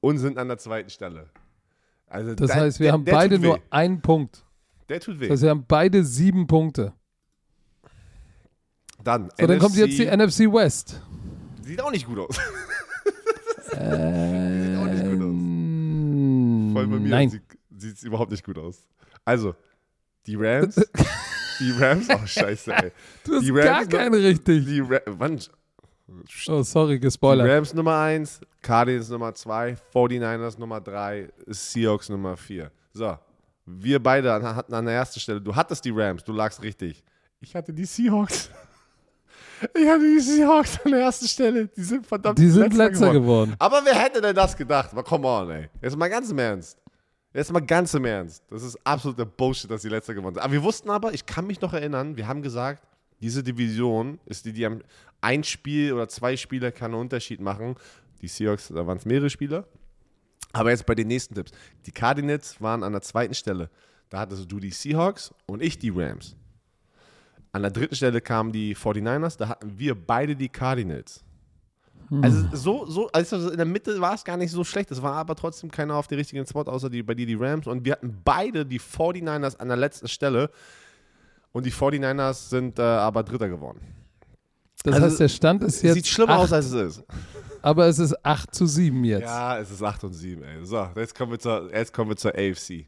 und sind an der zweiten Stelle. Also
Das
der-
heißt, wir
der-
haben
der
beide nur einen Punkt.
Der tut weh.
Das heißt, wir haben beide sieben Punkte.
dann,
So, dann kommt jetzt die NFC West.
Sieht auch nicht gut aus.
Äh,
Sieht auch nicht gut aus.
Ähm,
Voll bei mir
Nein.
sieht es überhaupt nicht gut aus. Also, die Rams. die Rams, oh scheiße, ey.
Du hast
die
gar
Rams-
keine richtig.
Die Ra wann,
Oh, sorry,
Die
gespoilert.
Rams Nummer 1, Cardinals Nummer 2, 49ers Nummer 3, Seahawks Nummer 4. So, wir beide hatten an der ersten Stelle, du hattest die Rams, du lagst richtig. Ich hatte die Seahawks. Ich hatte die Seahawks an der ersten Stelle. Die sind verdammt
Die sind letzter geworden.
Aber wer hätte denn das gedacht? Aber come on, ey. Jetzt mal ganz im Ernst. Jetzt mal ganz im Ernst. Das ist absoluter Bullshit, dass die letzter gewonnen sind. Aber wir wussten aber, ich kann mich noch erinnern, wir haben gesagt, diese Division ist die, die am ein Spiel oder zwei Spieler kann einen Unterschied machen. Die Seahawks, da waren es mehrere Spieler. Aber jetzt bei den nächsten Tipps. Die Cardinals waren an der zweiten Stelle. Da hattest du die Seahawks und ich die Rams. An der dritten Stelle kamen die 49ers, da hatten wir beide die Cardinals. Also so, so, also in der Mitte war es gar nicht so schlecht. Es war aber trotzdem keiner auf dem richtigen Spot, außer die, bei dir die Rams. Und wir hatten beide die 49ers an der letzten Stelle. Und die 49ers sind äh, aber Dritter geworden.
Das
Also,
heißt, der Stand ist jetzt.
Sieht schlimmer
acht,
aus, als es ist.
Aber es ist 8 zu 7 jetzt.
Ja, es ist 8 und 7, ey. So, jetzt kommen wir zur, jetzt kommen wir zur AFC.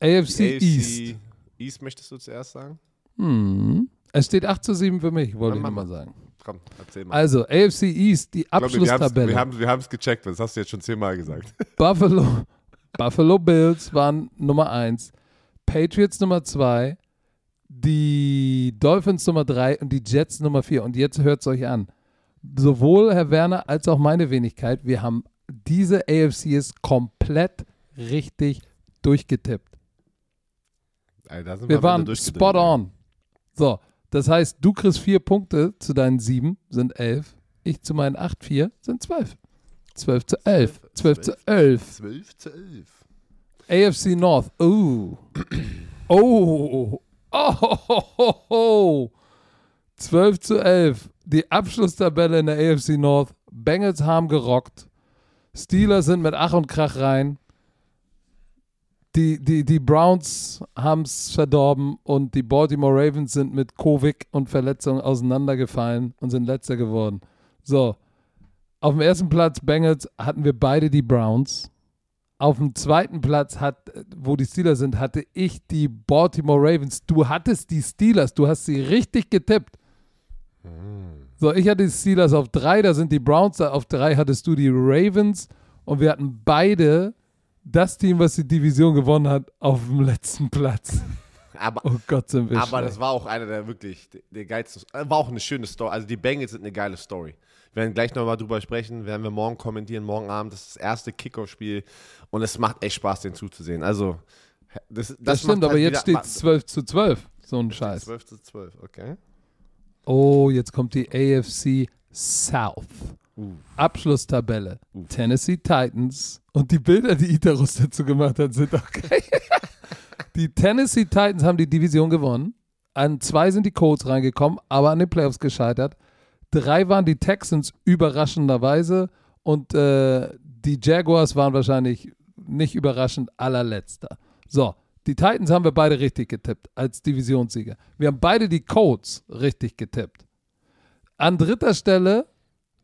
AFC,
Die
East.
East möchtest du zuerst sagen?
Hm. Es steht 8 zu 7 für mich, wollte
Dann
ich
mal.
sagen.
Komm, erzähl mal.
Also, AFC East, die
Ich glaube, wir
Abschlusstabelle.
Haben haben's gecheckt, das hast du jetzt schon zehnmal gesagt.
Buffalo, Buffalo Bills waren Nummer 1, Patriots Nummer 2, die Dolphins Nummer 3 und die Jets Nummer 4. Und jetzt hört es euch an. Sowohl Herr Werner als auch meine Wenigkeit, wir haben diese AFCs komplett richtig durchgetippt.
Sind
Wir waren spot
ey.
on. So, das heißt, du kriegst vier Punkte zu deinen sieben, sind elf. Ich zu meinen acht, vier, sind zwölf. Zwölf zu elf. Zwölf zu elf.
12 zu 11.
AFC North. Oh. Oh. Oh. ho, ho, ho. 12 zu 11. Die Abschlusstabelle in der AFC North. Bengals haben gerockt. Steelers sind mit Ach und Krach rein. Die, die, die Browns haben es verdorben und die Baltimore Ravens sind mit Covid und Verletzungen auseinandergefallen und sind letzter geworden. So, auf dem ersten Platz Bengals hatten wir beide die Browns. Auf dem zweiten Platz, hat, wo die Steelers sind, hatte ich die Baltimore Ravens. Du hattest die Steelers, du hast sie richtig getippt. So, ich hatte die Steelers auf drei, da sind die Browns, auf drei hattest du die Ravens und wir hatten beide das Team, was die Division gewonnen hat, auf dem letzten Platz.
Aber,
Oh Gott, sind wir
aber
schlecht.
das war auch einer der wirklich, der geilsten, äh, war auch eine schöne Story. Also die Bengals sind eine geile Story. Wir werden gleich nochmal drüber sprechen, werden wir morgen kommentieren, morgen Abend. Das ist das erste Kickoff-Spiel und es macht echt Spaß, den zuzusehen. Also, das, das,
Das, stimmt, aber
halt
jetzt
wieder-
steht es 12 zu 12. So ein Scheiß.
12 zu 12, okay.
Oh, jetzt kommt die AFC South.
Uh.
Abschlusstabelle.
Uh.
Tennessee Titans. Und die Bilder, die Itarus dazu gemacht hat, sind auch geil. die Tennessee Titans haben die Division gewonnen. An zwei sind die Colts reingekommen, aber an den Playoffs gescheitert. Drei waren die Texans überraschenderweise und äh, die Jaguars waren wahrscheinlich nicht überraschend allerletzter. So, die Titans haben wir beide richtig getippt als Divisionssieger. Wir haben beide die Colts richtig getippt. An dritter Stelle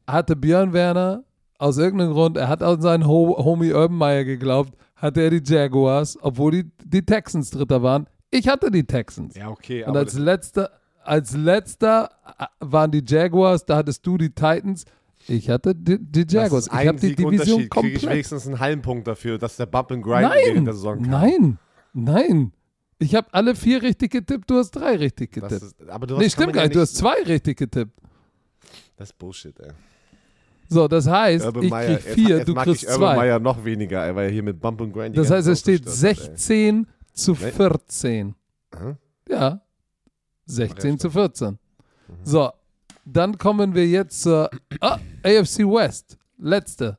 hatte Björn Werner aus irgendeinem Grund, er hat an seinen Ho Homie Urban Meyer geglaubt, hatte er die Jaguars, obwohl die, die Texans dritter waren. Ich hatte die Texans.
Ja, okay.
Und als letzter, als letzter äh, waren die Jaguars, da hattest du die Titans. Ich hatte die, die Jaguars. Ich habe die Division
Unterschied. Kriege ich
komplett.
wenigstens einen halben Punkt dafür, dass der Bump and Grind
Nein,
der Saison kam.
nein, nein. Ich habe alle vier richtig getippt, du hast drei richtig getippt.
ist, aber du
Nee,
kann
stimmt gar nicht, du hast zwei richtig getippt.
Das ist Bullshit, ey.
So, das heißt,
Urban
ich
Meyer,
krieg
jetzt-
vier,
jetzt
du
mag
kriegst
ich
zwei.
Meyer noch weniger, weil er hier mit Bump and Grind
Das heißt, es steht
zerstört hat, ey.
16 zu
Nee.
14.
Aha.
Ja, 16
Ja,
zu 14.
Mhm.
So, dann kommen wir jetzt zur ah, AFC West. Letzte.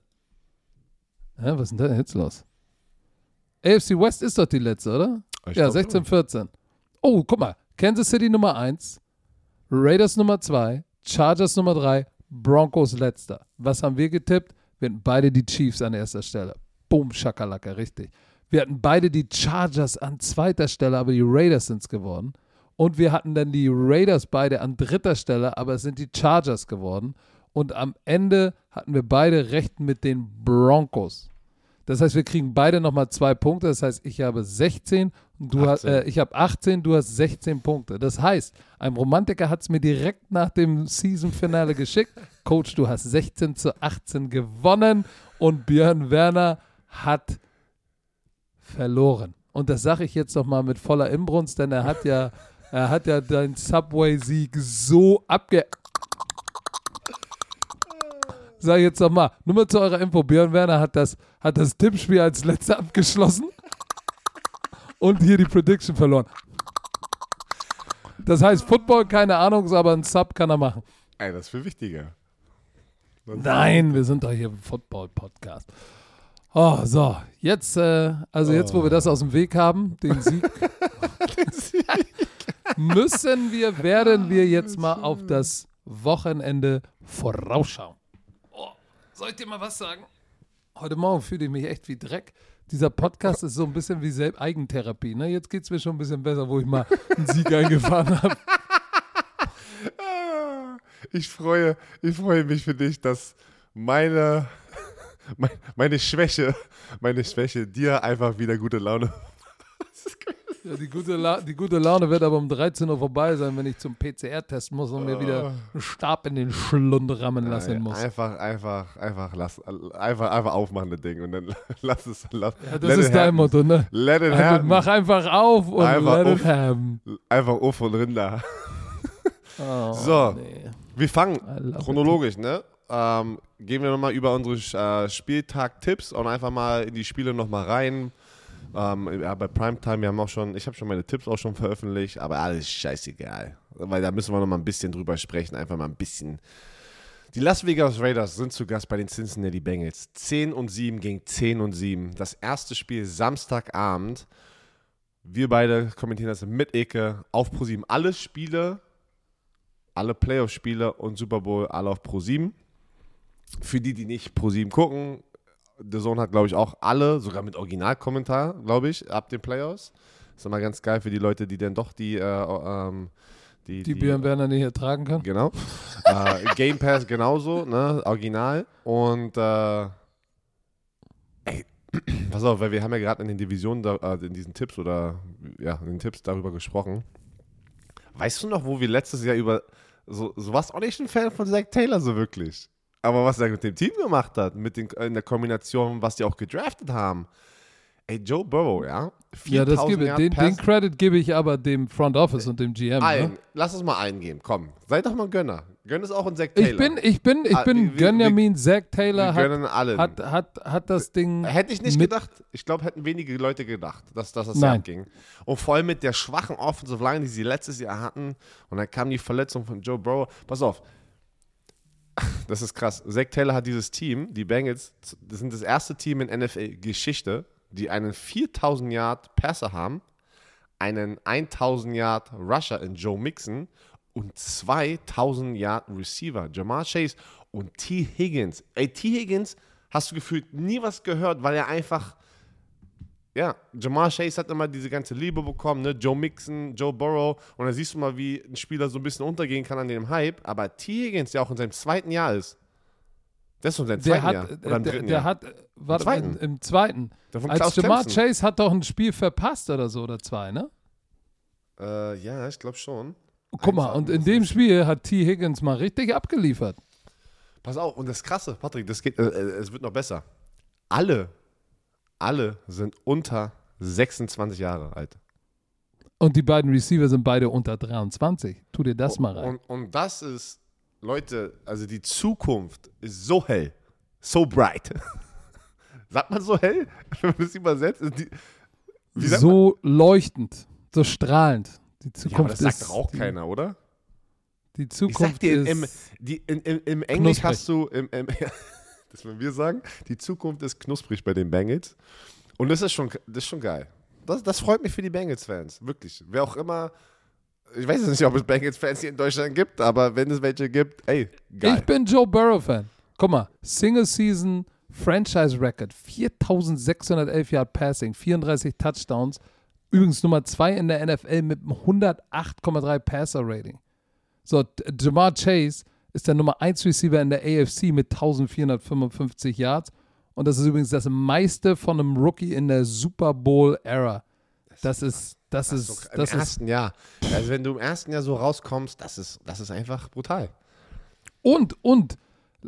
Hä, was ist denn da jetzt los? AFC West ist doch die letzte, oder?
Ich
ja,
glaub,
16, 14. Oh, guck mal. Kansas City Nummer 1, Raiders Nummer 2, Chargers Nummer 3, Broncos letzter. Was haben wir getippt? Wir hatten beide die Chiefs an erster Stelle. Boom, Schakalaka, richtig. Wir hatten beide die Chargers an zweiter Stelle, aber die Raiders sind es geworden. Und wir hatten dann die Raiders beide an dritter Stelle, aber es sind die Chargers geworden. Und am Ende hatten wir beide recht mit den Broncos. Das heißt, wir kriegen beide nochmal zwei Punkte. Das heißt, ich habe 16 und du hast,
18.
äh, ich habe 18, du hast 16 Punkte. Das heißt, ein Romantiker hat es mir direkt nach dem Season-Finale geschickt. Coach, du hast 16 zu 18 gewonnen und Björn Werner hat verloren. Und das sage ich jetzt nochmal mit voller Inbrunst, denn er hat ja, er hat ja deinen Subway-Sieg so abge. Sag ich jetzt nochmal, nur mal zu eurer Info, Björn Werner hat das, hat das Tippspiel als letzter abgeschlossen und hier die Prediction verloren. Das heißt, Football, keine Ahnung, aber ein Sub kann er machen.
Ey, das ist viel wichtiger.
Nein, wir sind doch hier im Football-Podcast. Oh, so, jetzt, äh, also jetzt, wo wir das aus dem Weg haben, den Sieg, müssen wir, werden wir jetzt mal auf das Wochenende vorausschauen. Oh, soll ich dir mal was sagen? Heute Morgen fühle ich mich echt wie Dreck. Dieser Podcast ist so ein bisschen wie Selb Eigentherapie. Ne? Jetzt geht es mir schon ein bisschen besser, wo ich mal einen Sieg eingefahren habe.
Ah, Ich freue, ich freue mich für dich, dass meine, mein- meine Schwäche, meine Schwäche dir einfach wieder gute Laune.
Ja, die, gute La die gute Laune wird aber um 13 Uhr vorbei sein, wenn ich zum PCR testen muss und mir wieder einen Stab in den Schlund rammen lassen muss.
Einfach, einfach, einfach, lass, einfach, einfach aufmachen das Ding und dann lass es, lass,
Ja, das ist dein Motto, ne?
Let it
Also
happen.
mach einfach auf und
Einfach
let it happen.
Einfach auf und Rinder.
Oh,
So.
Nee.
Wir fangen
love it.
chronologisch, ne? Ähm, gehen wir nochmal über unsere äh, Spieltag-Tipps und einfach mal in die Spiele nochmal rein. Ähm, ja, bei Primetime, wir haben auch schon, ich habe schon meine Tipps auch schon veröffentlicht, aber alles scheißegal. Weil da müssen wir nochmal ein bisschen drüber sprechen, einfach mal ein bisschen. Die Las Vegas Raiders sind zu Gast bei den Cincinnati Bengals. 10 und 7 gegen 10 und 7. Das erste Spiel Samstagabend. Wir beide kommentieren das mit Ecke auf ProSieben. Alle Spiele alle Playoff-Spiele und Super Bowl alle auf Pro7. Für die, die nicht Pro7 gucken, The Zone hat, glaube ich, auch alle, sogar mit Originalkommentar, glaube ich, ab den Playoffs. ist immer ganz geil für die Leute, die dann doch die, äh, ähm, die,
Die Björn Werner nicht ertragen kann.
Genau. äh, Game Pass genauso, ne? Original. Und äh, ey, pass auf, weil wir haben ja gerade in den Divisionen, da, äh, in diesen Tipps oder ja, in den Tipps darüber gesprochen. Weißt du noch, wo wir letztes Jahr über so, so warst auch nicht ein Fan von Zach Taylor so wirklich. Aber was er mit dem Team gemacht hat, mit den, in der Kombination, was die auch gedraftet haben. Ey, Joe Burrow, ja?
Ja, das
4000
gebe, den, den Credit gebe ich aber dem Front Office und dem GM.
Ein,
Ne?
lass uns mal eingeben, komm. Sei doch mal ein Gönner. Gönn es auch in Zach Taylor.
Ich bin, ich bin, ich
Ah,
bin
wir-
Zach
wir
Taylor hat, hat, hat, hat das Ding.
Hätte ich nicht gedacht. Ich glaube, hätten wenige Leute gedacht, dass, dass das
Nein.
Ging. Und vor allem mit der schwachen Offensive Line, die sie letztes Jahr hatten. Und dann kam die Verletzung von Joe Burrow. Pass auf. Das ist krass. Zach Taylor hat dieses Team, die Bengals, das sind das erste Team in NFL-Geschichte, die einen 4000 Yard Passer haben, einen 1000 Yard Rusher in Joe Mixon und 2000 Yard Receiver, Jamar Chase und T. Higgins. Ey, T. Higgins hast du gefühlt nie was gehört, weil er einfach, ja, Jamar Chase hat immer diese ganze Liebe bekommen, ne? Joe Mixon, Joe Burrow und da siehst du mal, wie ein Spieler so ein bisschen untergehen kann an dem Hype, aber T. Higgins, der auch in seinem zweiten Jahr ist, der ist schon sein
hat,
Jahr
äh,
oder im
der,
dritten
der
Jahr.
hat, äh, warte,
zweiten.
Im, im zweiten. Als
Klaus
Jamar
Clemson.
Chase hat doch ein Spiel verpasst oder so, oder zwei, ne?
Äh, ja, ich glaube schon.
Guck mal, und in dem Spiel hat T. Higgins mal richtig abgeliefert.
Pass auf, und das Krasse, Patrick, das geht, äh, äh, es wird noch besser. Alle, alle sind unter 26 Jahre alt.
Und die beiden Receiver sind beide unter 23. Tu dir das mal rein.
Und, und das ist, Leute, also die Zukunft ist so hell, so bright. Sagt man so hell, wenn man das übersetzt? Die, sagt man?
so leuchtend, so strahlend. Die
Ja, aber
Zukunft
das sagt doch auch
die,
keiner, oder?
Die
Ich
Zukunft
sag dir,
ist.
im, die, in, in, im Englisch
knusprig.
hast du, im, im, das wenn wir sagen, die Zukunft ist knusprig bei den Bengals. Und das ist schon, das ist schon geil. Das, das freut mich für die Bengals-Fans, wirklich. Wer auch immer, ich weiß jetzt nicht, ob es Bengals-Fans hier in Deutschland gibt, aber wenn es welche gibt, ey, geil.
Ich bin Joe Burrow-Fan. Guck mal, Single Season Franchise Record, 4611 Yard Passing, 34 Touchdowns. Übrigens Nummer 2 in der NFL mit einem 108,3 Passer Rating. So, Jamar Chase ist der Nummer 1 Receiver in der AFC mit 1455 Yards. Und das ist übrigens das meiste von einem Rookie in der Super Bowl Era. Das ist, das
das
ist,
ist so, Im
das ist
ersten Jahr. Also wenn du im ersten Jahr so rauskommst, das ist, das ist einfach brutal.
Und, und,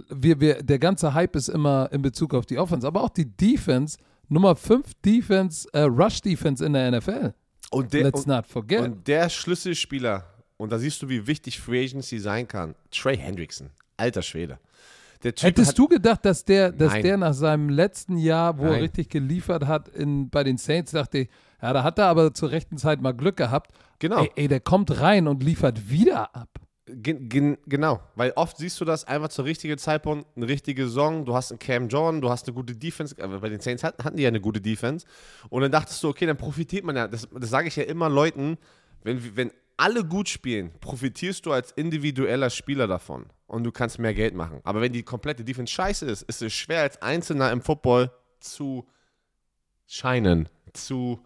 wir, wir, der ganze Hype ist immer in Bezug auf die Offense, aber auch die Defense, Nummer 5 Defense, äh, Rush Defense in der NFL.
Und der,
Let's
und,
not forget.
und der Schlüsselspieler, und da siehst du, wie wichtig Free Agency sein kann, Trey Hendrickson, alter Schwede.
Hättest
hat,
du gedacht, dass der, dass
Nein.
der nach seinem letzten Jahr, wo er
Nein.
richtig geliefert hat in, bei den Saints, dachte ich, ja, da hat er aber zur rechten Zeit mal Glück gehabt.
Genau.
Ey, ey, der kommt rein und liefert wieder ab.
Gen, gen, genau, weil oft siehst du das einfach zur richtigen Zeitpunkt, eine richtige Saison, du hast einen Cam Jordan, du hast eine gute Defense, aber bei den Saints hatten, hatten die ja eine gute Defense und dann dachtest du, okay, dann profitiert man ja, das, das sage ich ja immer Leuten, wenn, wenn alle gut spielen, profitierst du als individueller Spieler davon und du kannst mehr Geld machen, aber wenn die komplette Defense scheiße ist, ist es schwer als Einzelner im Football zu scheinen, zu,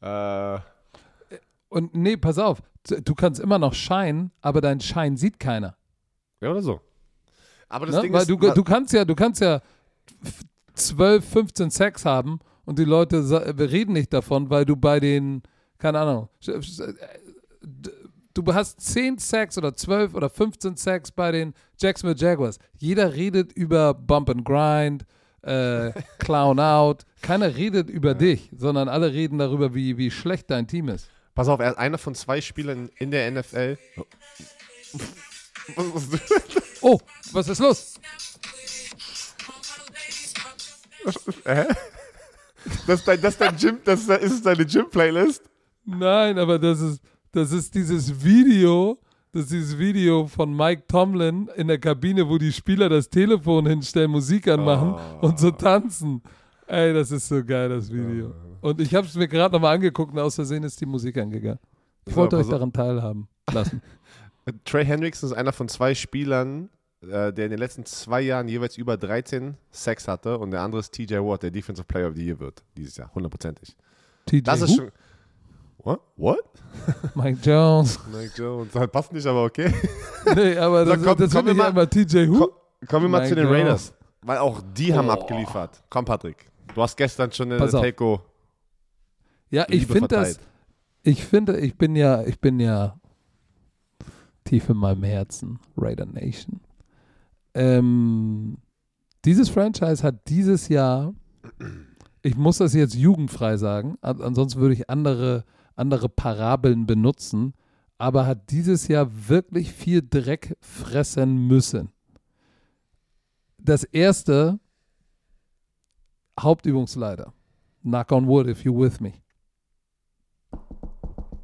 äh,
Und nee, pass auf, du kannst immer noch scheinen, aber dein Schein sieht keiner.
ja oder so. Aber das
Ne?
Ding
Weil
ist,
du, du kannst ja, du kannst ja 12, 15 Sex haben und die Leute reden nicht davon, weil du bei den, keine Ahnung, du hast 10 Sacks oder 12 oder 15 Sacks bei den Jacksonville Jaguars. Jeder redet über Bump and Grind, äh, Clown Out. Keiner redet über dich, sondern alle reden darüber, wie, wie schlecht dein Team ist.
Pass auf, er ist einer von zwei Spielern in der NFL.
Oh, was ist los?
das ist dein, das ist dein Gym, das ist, ist es deine Gym-Playlist?
Nein, aber das ist, das ist dieses Video, das ist dieses Video von Mike Tomlin in der Kabine, wo die Spieler das Telefon hinstellen, Musik anmachen und so tanzen. Ey, das ist so geil, das Video. Und ich habe es mir gerade nochmal angeguckt und aus Versehen ist die Musik angegangen. Ich wollte euch daran teilhaben lassen.
Trey Hendrickson ist einer von zwei Spielern, äh, der in den letzten zwei Jahren jeweils über 13 Sex hatte und der andere ist TJ Watt, der Defensive Player of the Year wird dieses Jahr, hundertprozentig.
TJ
Das ist schon. What? What?
Mike Jones.
Mike Jones. Das passt nicht, aber okay.
Nee, aber das,
So, komm-
das
komm wir mal-
TJ Who.
Komm, kommen wir mal
Mike
zu den
Jones.
Raiders. Weil auch die haben
Oh.
abgeliefert. Komm, Patrick. Du hast gestern schon
auf.
Taco.
Ja, ich finde das, ich finde, ich bin ja, ich bin ja tief in meinem Herzen Raider Nation. Ähm, dieses Franchise hat dieses Jahr ich muss das jetzt jugendfrei sagen, an, ansonsten würde ich andere, andere Parabeln benutzen, aber hat dieses Jahr wirklich viel Dreck fressen müssen. Das erste, Hauptübungsleiter. Knock on wood if you're with me.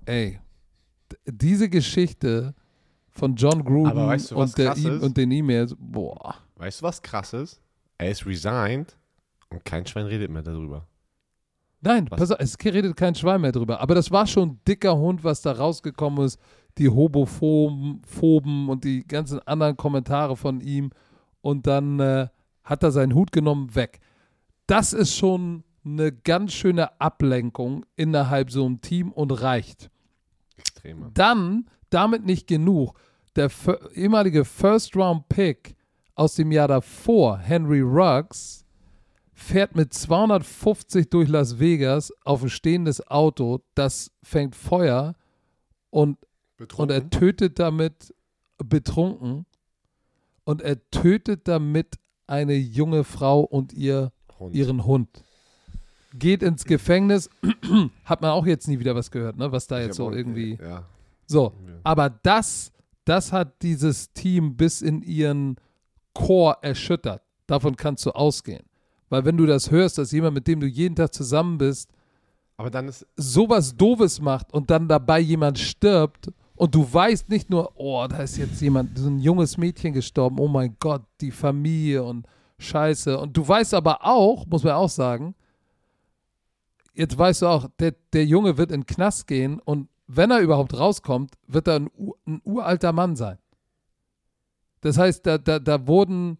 Ey, diese Geschichte von John Gruden
weißt du,
und, e und den E-Mails, boah.
Weißt du, was krass ist? Er ist resigned und kein Schwein redet mehr darüber.
Nein,
Was?
pass auf, es redet kein Schwein mehr drüber. Aber das war schon ein dicker Hund, was da rausgekommen ist. Die Hobophoben Phoben und die ganzen anderen Kommentare von ihm. Und dann äh, hat er seinen Hut genommen, weg. Das ist schon eine ganz schöne Ablenkung innerhalb so einem Team und reicht.
Extremer.
Dann, damit nicht genug, der ehemalige First-Round-Pick aus dem Jahr davor, Henry Ruggs, fährt mit 250 durch Las Vegas auf ein stehendes Auto, das fängt Feuer und, und er tötet damit betrunken und er tötet damit eine junge Frau und ihr
Hund.
ihren Hund. Geht ins Gefängnis, hat man auch jetzt nie wieder was gehört, ne? Was da
Ich
jetzt so irgendwie.
Ja.
So,
Ja.
aber das, das hat dieses Team bis in ihren Core erschüttert. Davon kannst du ausgehen. Weil wenn du das hörst, dass jemand, mit dem du jeden Tag zusammen bist,
Aber dann ist,
sowas Doofes macht und dann dabei jemand stirbt und du weißt nicht nur, oh, da ist jetzt jemand, so ein junges Mädchen gestorben, oh mein Gott, die Familie und Scheiße. Und du weißt aber auch, muss man auch sagen, jetzt weißt du auch, der, der Junge wird in den Knast gehen und wenn er überhaupt rauskommt, wird er ein, ein uralter Mann sein. Das heißt, da, da, da wurden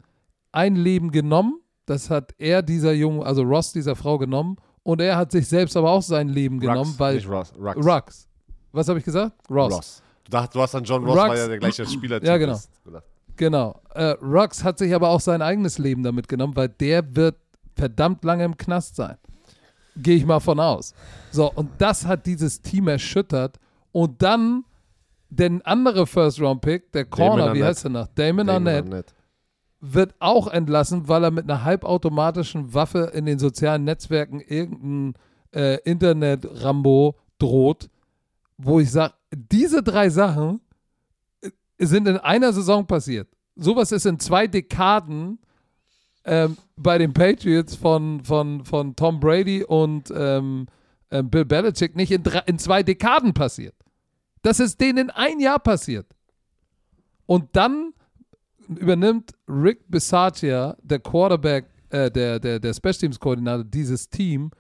ein Leben genommen, das hat er dieser Jungen, also Ross dieser Frau genommen und er hat sich selbst aber auch sein Leben genommen,
Rux,
weil
nicht Ross, Rux.
Rux. Was habe ich gesagt? Ross.
Ross. Du, dacht, du hast dann John Ross,
Rux.
weil er der gleiche Spieler
Ja, genau.
ist.
Genau. Äh, Rux hat sich aber auch sein eigenes Leben damit genommen, weil der wird verdammt lange im Knast sein. Gehe ich mal von aus. So, und das hat dieses Team erschüttert. Und dann der andere First-Round-Pick, der Corner, wie
Arnett.
heißt er noch? Damon,
Damon
Arnett,
Arnett.
Wird auch entlassen, weil er mit einer halbautomatischen Waffe in den sozialen Netzwerken irgendein äh, Internet-Rambo droht, wo ich sage, diese drei Sachen äh, sind in einer Saison passiert. Sowas ist in zwei Dekaden ähm, bei den Patriots von, von, von Tom Brady und ähm, ähm, Bill Belichick nicht in, drei, in zwei Dekaden passiert. Das ist denen in ein Jahr passiert. Und dann übernimmt Rick Bisaccia, der Quarterback, äh, der, der, der Special Teams Koordinator, dieses Team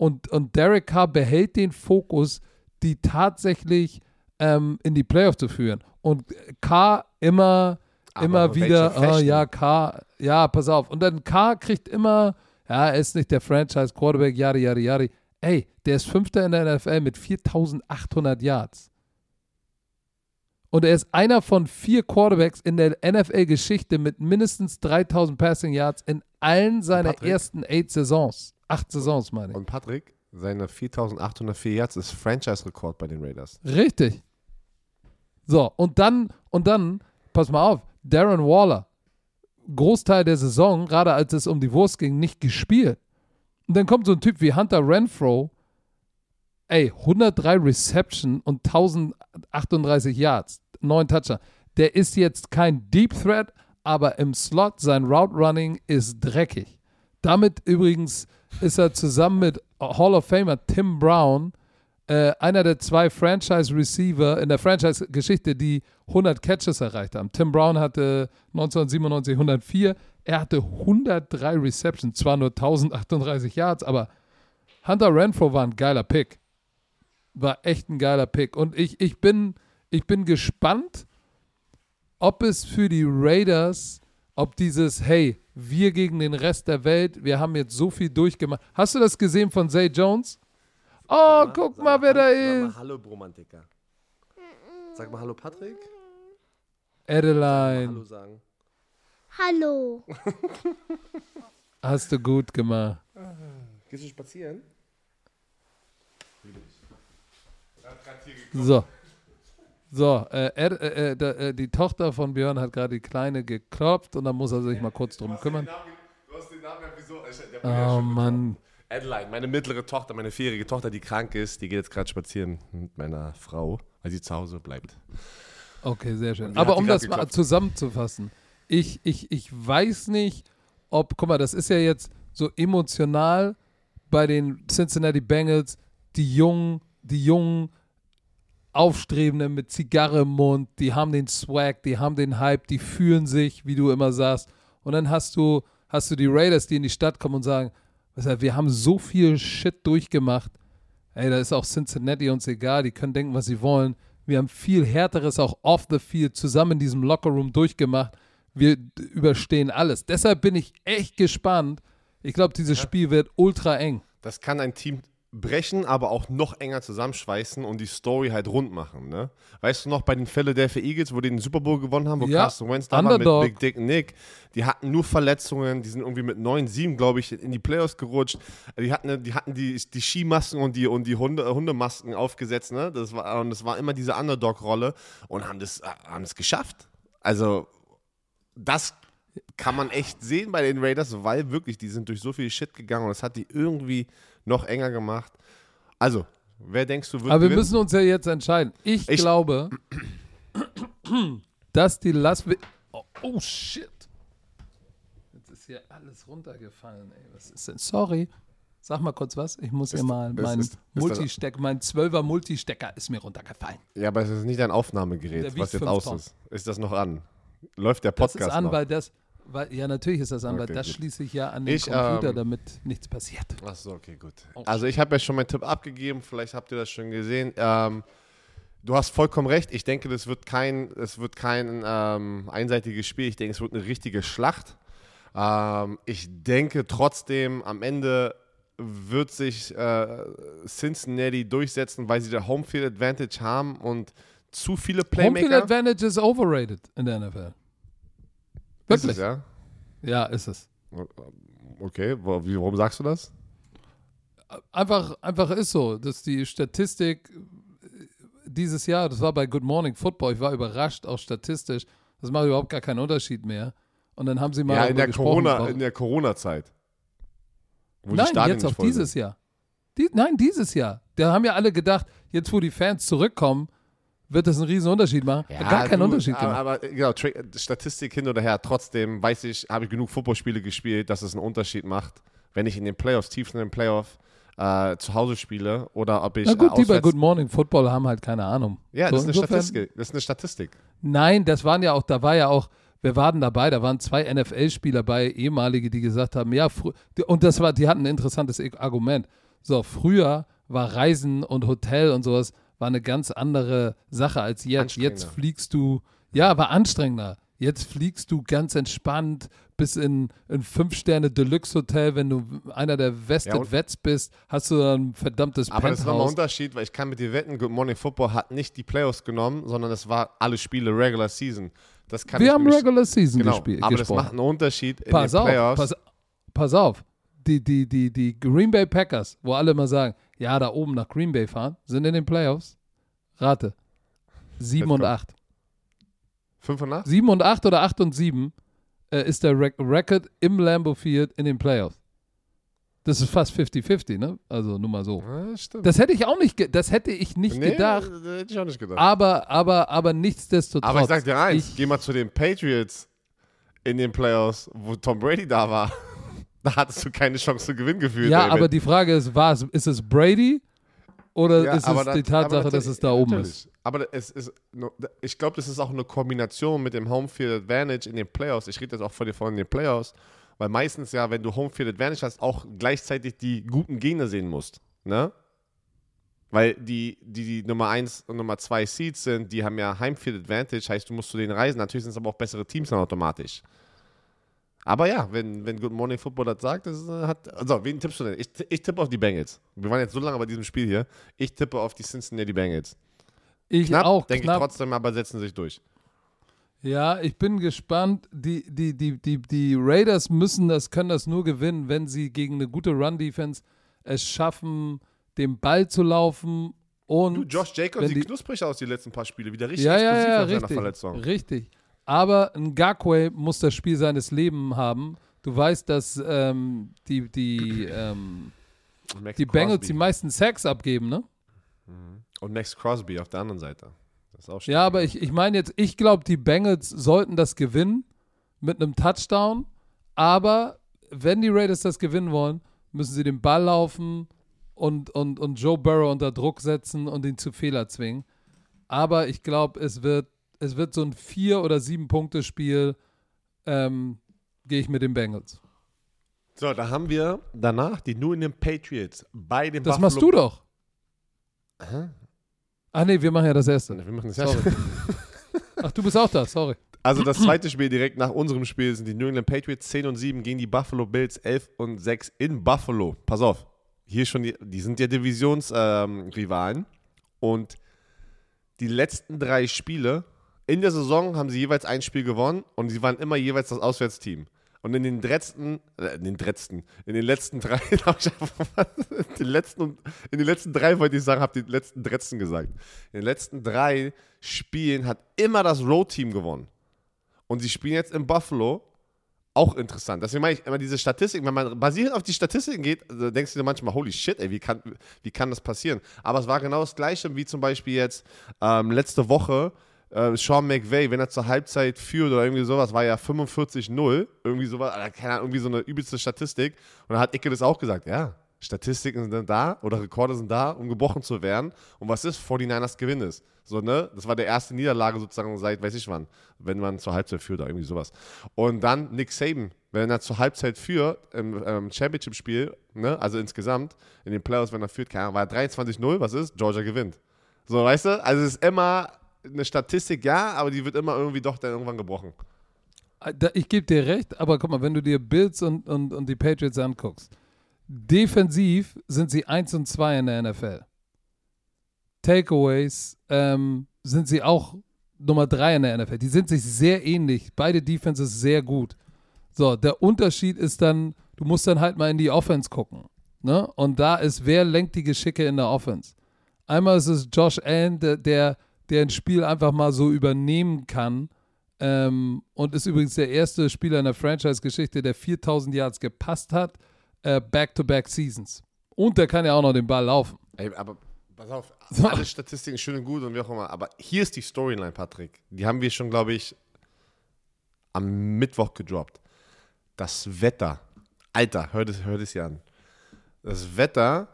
und, und Derek Carr behält den Fokus, die tatsächlich ähm, in die Playoffs zu führen. Und Carr immer,
Aber
immer wieder,
Fashion?
ja, Carr, ja, pass auf. Und dann Carr kriegt immer, ja, er ist nicht der Franchise Quarterback, yadi, yadi, yadi. Ey, der ist Fünfter in der NFL mit 4800 Yards. Und er ist einer von vier Quarterbacks in der NFL-Geschichte mit mindestens 3000 Passing Yards in allen seiner
Patrick?
ersten eight Saisons. Acht Saisons, meine ich.
Und Patrick, seine 4804 Yards ist Franchise-Rekord bei den Raiders.
Richtig. So, und dann, und dann, pass mal auf, Darren Waller, Großteil der Saison, gerade als es um die Wurst ging, nicht gespielt. Und dann kommt so ein Typ wie Hunter Renfro, ey, 103 Reception und 1038 Yards, neun Toucher. Der ist jetzt kein Deep Threat, aber im Slot, sein Route Running ist dreckig. Damit übrigens ist er zusammen mit Hall of Famer Tim Brown äh, einer der zwei Franchise-Receiver in der Franchise-Geschichte, die 100 Catches erreicht haben. Tim Brown hatte 1997 104, er hatte 103 Receptions, zwar nur 1038 Yards, aber Hunter Renfro war ein geiler Pick. War echt ein geiler Pick. Und ich, ich, bin, ich bin gespannt, ob es für die Raiders, ob dieses, hey, wir gegen den Rest der Welt, wir haben jetzt so viel durchgemacht. Hast du das gesehen von Zay Jones? Oh, guck mal, wer da ist.
Hallo, Bromantiker. Sag mal Hallo, Patrick.
Adeline,
sagen.
Hallo.
hast du gut gemacht.
Gehst du spazieren?
So. So, äh, äh, äh, äh, die Tochter von Björn hat gerade die Kleine geklopft und dann muss er sich mal kurz drum kümmern.
Du hast den Namen ja wieso?
Oh Mann.
Adeline, meine mittlere Tochter, meine vierjährige Tochter, die krank ist, die geht jetzt gerade spazieren mit meiner Frau, weil sie zu Hause bleibt.
Okay, sehr schön. Aber um das mal
geklopft?
zusammenzufassen, ich, ich, ich weiß nicht, ob, guck mal, das ist ja jetzt so emotional bei den Cincinnati Bengals, die Jungen, die Jungen Aufstrebenden mit Zigarre im Mund, die haben den Swag, die haben den Hype, die fühlen sich, wie du immer sagst. Und dann hast du, hast du die Raiders, die in die Stadt kommen und sagen, wir haben so viel Shit durchgemacht. Ey, da ist auch Cincinnati uns egal, die können denken, was sie wollen. Wir haben viel härteres auch off the field zusammen in diesem Lockerroom durchgemacht. Wir überstehen alles. Deshalb bin ich echt gespannt. Ich glaube, dieses Spiel wird ultra eng.
Das kann ein Team brechen, aber auch noch enger zusammenschweißen und die Story halt rund machen. Ne? Weißt du noch bei den Philadelphia Eagles, wo die den Super Bowl gewonnen haben, wo
Ja,
Carson Wentz da
Underdog.
war mit Big Dick Nick, die hatten nur Verletzungen, die sind irgendwie mit 9-7, glaube ich, in die Playoffs gerutscht. Die hatten, die, hatten die, die Skimasken und die, und die Hunde, Hundemasken aufgesetzt, ne? Das war, und das war immer diese Underdog-Rolle und haben das, haben das geschafft. Also, das kann man echt sehen bei den Raiders, weil wirklich, die sind durch so viel Shit gegangen und das hat die irgendwie noch enger gemacht. Also, wer denkst du wird
Aber wir
gewinnen?
müssen uns ja jetzt entscheiden. Ich,
Ich-
glaube, dass die Las Ve oh, oh shit. Jetzt ist hier alles runtergefallen, ey. Was ist denn? Sorry. Sag mal kurz was. Ich muss hier
Ist-
mal
ist-
mein
ist- ist
Multistecker, mein 12er Multistecker ist mir runtergefallen.
Ja, aber es ist nicht dein Aufnahmegerät, was jetzt aus ist. Ist das noch an? Läuft der
Das
Podcast
ist an,
noch?
weil das, weil, ja natürlich ist das an, weil
Okay,
das
gut.
schließe ich ja an den
Ich,
Computer,
ähm,
damit nichts passiert.
Ach so, okay, gut.
Oh,
Also ich habe ja schon meinen Tipp abgegeben, vielleicht habt ihr das schon gesehen. Ähm, du hast vollkommen recht. Ich denke, das wird kein, es wird kein ähm, einseitiges Spiel. Ich denke, es wird eine richtige Schlacht. Ähm, ich denke trotzdem, am Ende wird sich äh, Cincinnati durchsetzen, weil sie der Homefield Advantage haben und zu viele Playmaker.
Advantage ist overrated in der NFL.
Ist
Wirklich?
es, ja?
Ja, ist es.
Okay, warum sagst du das?
Einfach, einfach ist so, dass die Statistik äh, dieses Jahr, das war bei Good Morning Football, ich war überrascht, auch statistisch, das macht überhaupt gar keinen Unterschied mehr. Und dann haben sie mal
Ja, in der Corona, in der Corona-Zeit. Wo die
Nein,
Stadien
jetzt auf dieses
sind.
Jahr. Die, nein, dieses Jahr. Da haben ja alle gedacht, jetzt wo die Fans zurückkommen, wird das einen riesen Unterschied machen. Hat gar keinen
du,
Unterschied
aber,
gemacht.
aber genau, Statistik hin oder her, trotzdem weiß ich, habe ich genug Footballspiele gespielt, dass es einen Unterschied macht, wenn ich in den Playoffs, tief in den Playoff äh, zu Hause spiele oder ob ich
Na gut,
äh,
die bei Good Morning Football haben halt keine Ahnung.
Ja,
So,
das ist eine
insofern-
Statistik. Das ist eine Statistik.
Nein, das waren ja auch, da war ja auch, wir waren dabei, da waren zwei NFL-Spieler bei, ehemalige, die gesagt haben, ja, und das war, die hatten ein interessantes Argument. So, früher war Reisen und Hotel und sowas, war eine ganz andere Sache als jetzt. Jetzt fliegst du, ja, war anstrengender. Jetzt fliegst du ganz entspannt bis in ein Fünf-Sterne-Deluxe-Hotel, wenn du einer der Vested
Ja,
Vets bist, hast du dann ein verdammtes
Aber das ist nochmal ein
Penthouse.
Unterschied, weil ich kann mit dir wetten, Good Morning Football hat nicht die Playoffs genommen, sondern es war alle Spiele Regular Season. Das kann
Wir haben
mich-
Regular Season
Genau,
gespielt.
aber das
gesprochen.
macht einen Unterschied in
pass
den
auf,
Playoffs.
pass, pass auf. Die, die, die, die Green Bay Packers, wo alle immer sagen, ja, da oben nach Green Bay fahren, sind in den Playoffs. Rate. 7 und
kommt.
8.
5 und 8?
7 und 8 oder 8 und 7 äh, ist der Rec Record im Lambeau Field in den Playoffs. Das ist fast 50-50, ne? Also nur mal so.
Ja, stimmt.
Das hätte ich auch nicht, ge das hätte ich nicht
nee,
gedacht.
Das hätte ich auch nicht gedacht.
Aber, aber, aber nichtsdestotrotz.
Aber ich sag dir eins,
ich-
geh mal zu den Patriots in den Playoffs, wo Tom Brady da war. Da hattest du keine Chance zu gewinnen gefühlt.
Ja,
ey,
aber die Frage ist, war es, ist es Brady oder
Ja,
ist es
aber
die
das-
Tatsache, dass es da oben
natürlich.
ist?
Aber es ist, ich glaube, das ist auch eine Kombination mit dem Homefield Advantage in den Playoffs. Ich rede jetzt auch von dir von den Playoffs, weil meistens ja, wenn du Homefield Advantage hast, auch gleichzeitig die guten Gegner sehen musst. Ne? Weil die, die, die Nummer 1 und Nummer 2 Seeds sind, die haben ja Heimfield Advantage, heißt, du musst zu denen reisen. Natürlich sind es aber auch bessere Teams dann automatisch. Aber ja, wenn, wenn Good Morning Football das sagt, das äh, hat. Also, wen tippst du denn? Ich, ich tippe auf die Bengals. Wir waren jetzt so lange bei diesem Spiel hier. Ich tippe auf die Cincinnati Bengals.
Ich
Knapp,
auch,
denke ich trotzdem, aber setzen sich durch.
Ja, ich bin gespannt. Die, die, die, die, die Raiders müssen das, können das nur gewinnen, wenn sie gegen eine gute Run-Defense es schaffen, den Ball zu laufen und.
Du, Josh Jacobs sieht
die-
knusprig aus die letzten paar Spiele. Wieder richtig
ja, ja,
explosiv
ja,
nach seiner
richtig.
Verletzung.
Richtig. Aber ein Gakwe muss das Spiel seines Lebens haben. Du weißt, dass ähm, die, die, ähm,
Max
die Bengals die meisten Sacks abgeben, ne?
Und Max Crosby auf der anderen Seite. Das ist auch
Ja, aber ich, ich meine jetzt, ich glaube, die Bengals sollten das gewinnen mit einem Touchdown. Aber wenn die Raiders das gewinnen wollen, müssen sie den Ball laufen und, und, und Joe Burrow unter Druck setzen und ihn zu Fehler zwingen. Aber ich glaube, es wird, es wird so ein Vier- oder Sieben-Punkte-Spiel. Ähm, Gehe ich mit den Bengals.
So, da haben wir danach die New England Patriots bei den
Das
Buffalo
machst du doch.
Hä?
Ach nee, wir machen ja das erste.
Wir machen das erste.
Ach, du bist auch da, sorry.
Also das zweite Spiel direkt nach unserem Spiel sind die New England Patriots 10 und 7 gegen die Buffalo Bills 11 und 6 in Buffalo. Pass auf, hier schon, die, die sind ja Divisionsrivalen ähm, und die letzten drei Spiele in der Saison haben sie jeweils ein Spiel gewonnen und sie waren immer jeweils das Auswärtsteam. Und in den letzten, äh, in den letzten, in den letzten drei, in den letzten, in den letzten drei wollte ich sagen, habe die letzten Dretzen gesagt. In den letzten drei Spielen hat immer das Road-Team gewonnen. Und sie spielen jetzt in Buffalo. Auch interessant. Deswegen meine ich immer diese Statistik, wenn man basierend auf die Statistiken geht, denkst du dir manchmal, holy shit, ey, wie kann, wie kann das passieren? Aber es war genau das Gleiche wie zum Beispiel jetzt ähm, letzte Woche äh, Sean McVay, wenn er zur Halbzeit führt oder irgendwie sowas, war ja 45-0, irgendwie sowas, keine Ahnung, irgendwie so eine übelste Statistik. Und dann hat Icke das auch gesagt, ja, Statistiken sind da oder Rekorde sind da, um gebrochen zu werden. Und was ist? 49ers Gewinn ist. So, ne? Das war der erste Niederlage sozusagen seit, weiß ich wann, wenn man zur Halbzeit führt oder irgendwie sowas. Und dann Nick Saban, wenn er zur Halbzeit führt im ähm, Championship-Spiel, ne? also insgesamt, in den Playoffs, wenn er führt, keine Ahnung, war er 23-0, was ist? Georgia gewinnt. So, weißt du? Also es ist immer eine Statistik, ja, aber die wird immer irgendwie doch dann irgendwann gebrochen.
Da- Ich gebe dir recht, aber guck mal, wenn du dir Bills und, und, und die Patriots anguckst, defensiv sind sie 1 und 2 in der NFL. Takeaways ähm, sind sie auch Nummer 3 in der NFL. Die sind sich sehr ähnlich. Beide Defenses sehr gut. So, der Unterschied ist dann, du musst dann halt mal in die Offense gucken. Ne? Und da ist, wer lenkt die Geschicke in der Offense? Einmal ist es Josh Allen, der, der, der ein Spiel einfach mal so übernehmen kann. Ähm, und ist übrigens der erste Spieler in der Franchise-Geschichte, der 4000 Yards gepasst hat, äh, back-to-back Seasons. Und der kann ja auch noch den Ball laufen.
Ey, aber pass auf,
So.
alle Statistiken schön und gut und wie auch immer. Aber hier ist die Storyline, Patrick. Die haben wir schon, glaube ich, am Mittwoch gedroppt. Das Wetter. Alter, hör das, hör das hier an. Das Wetter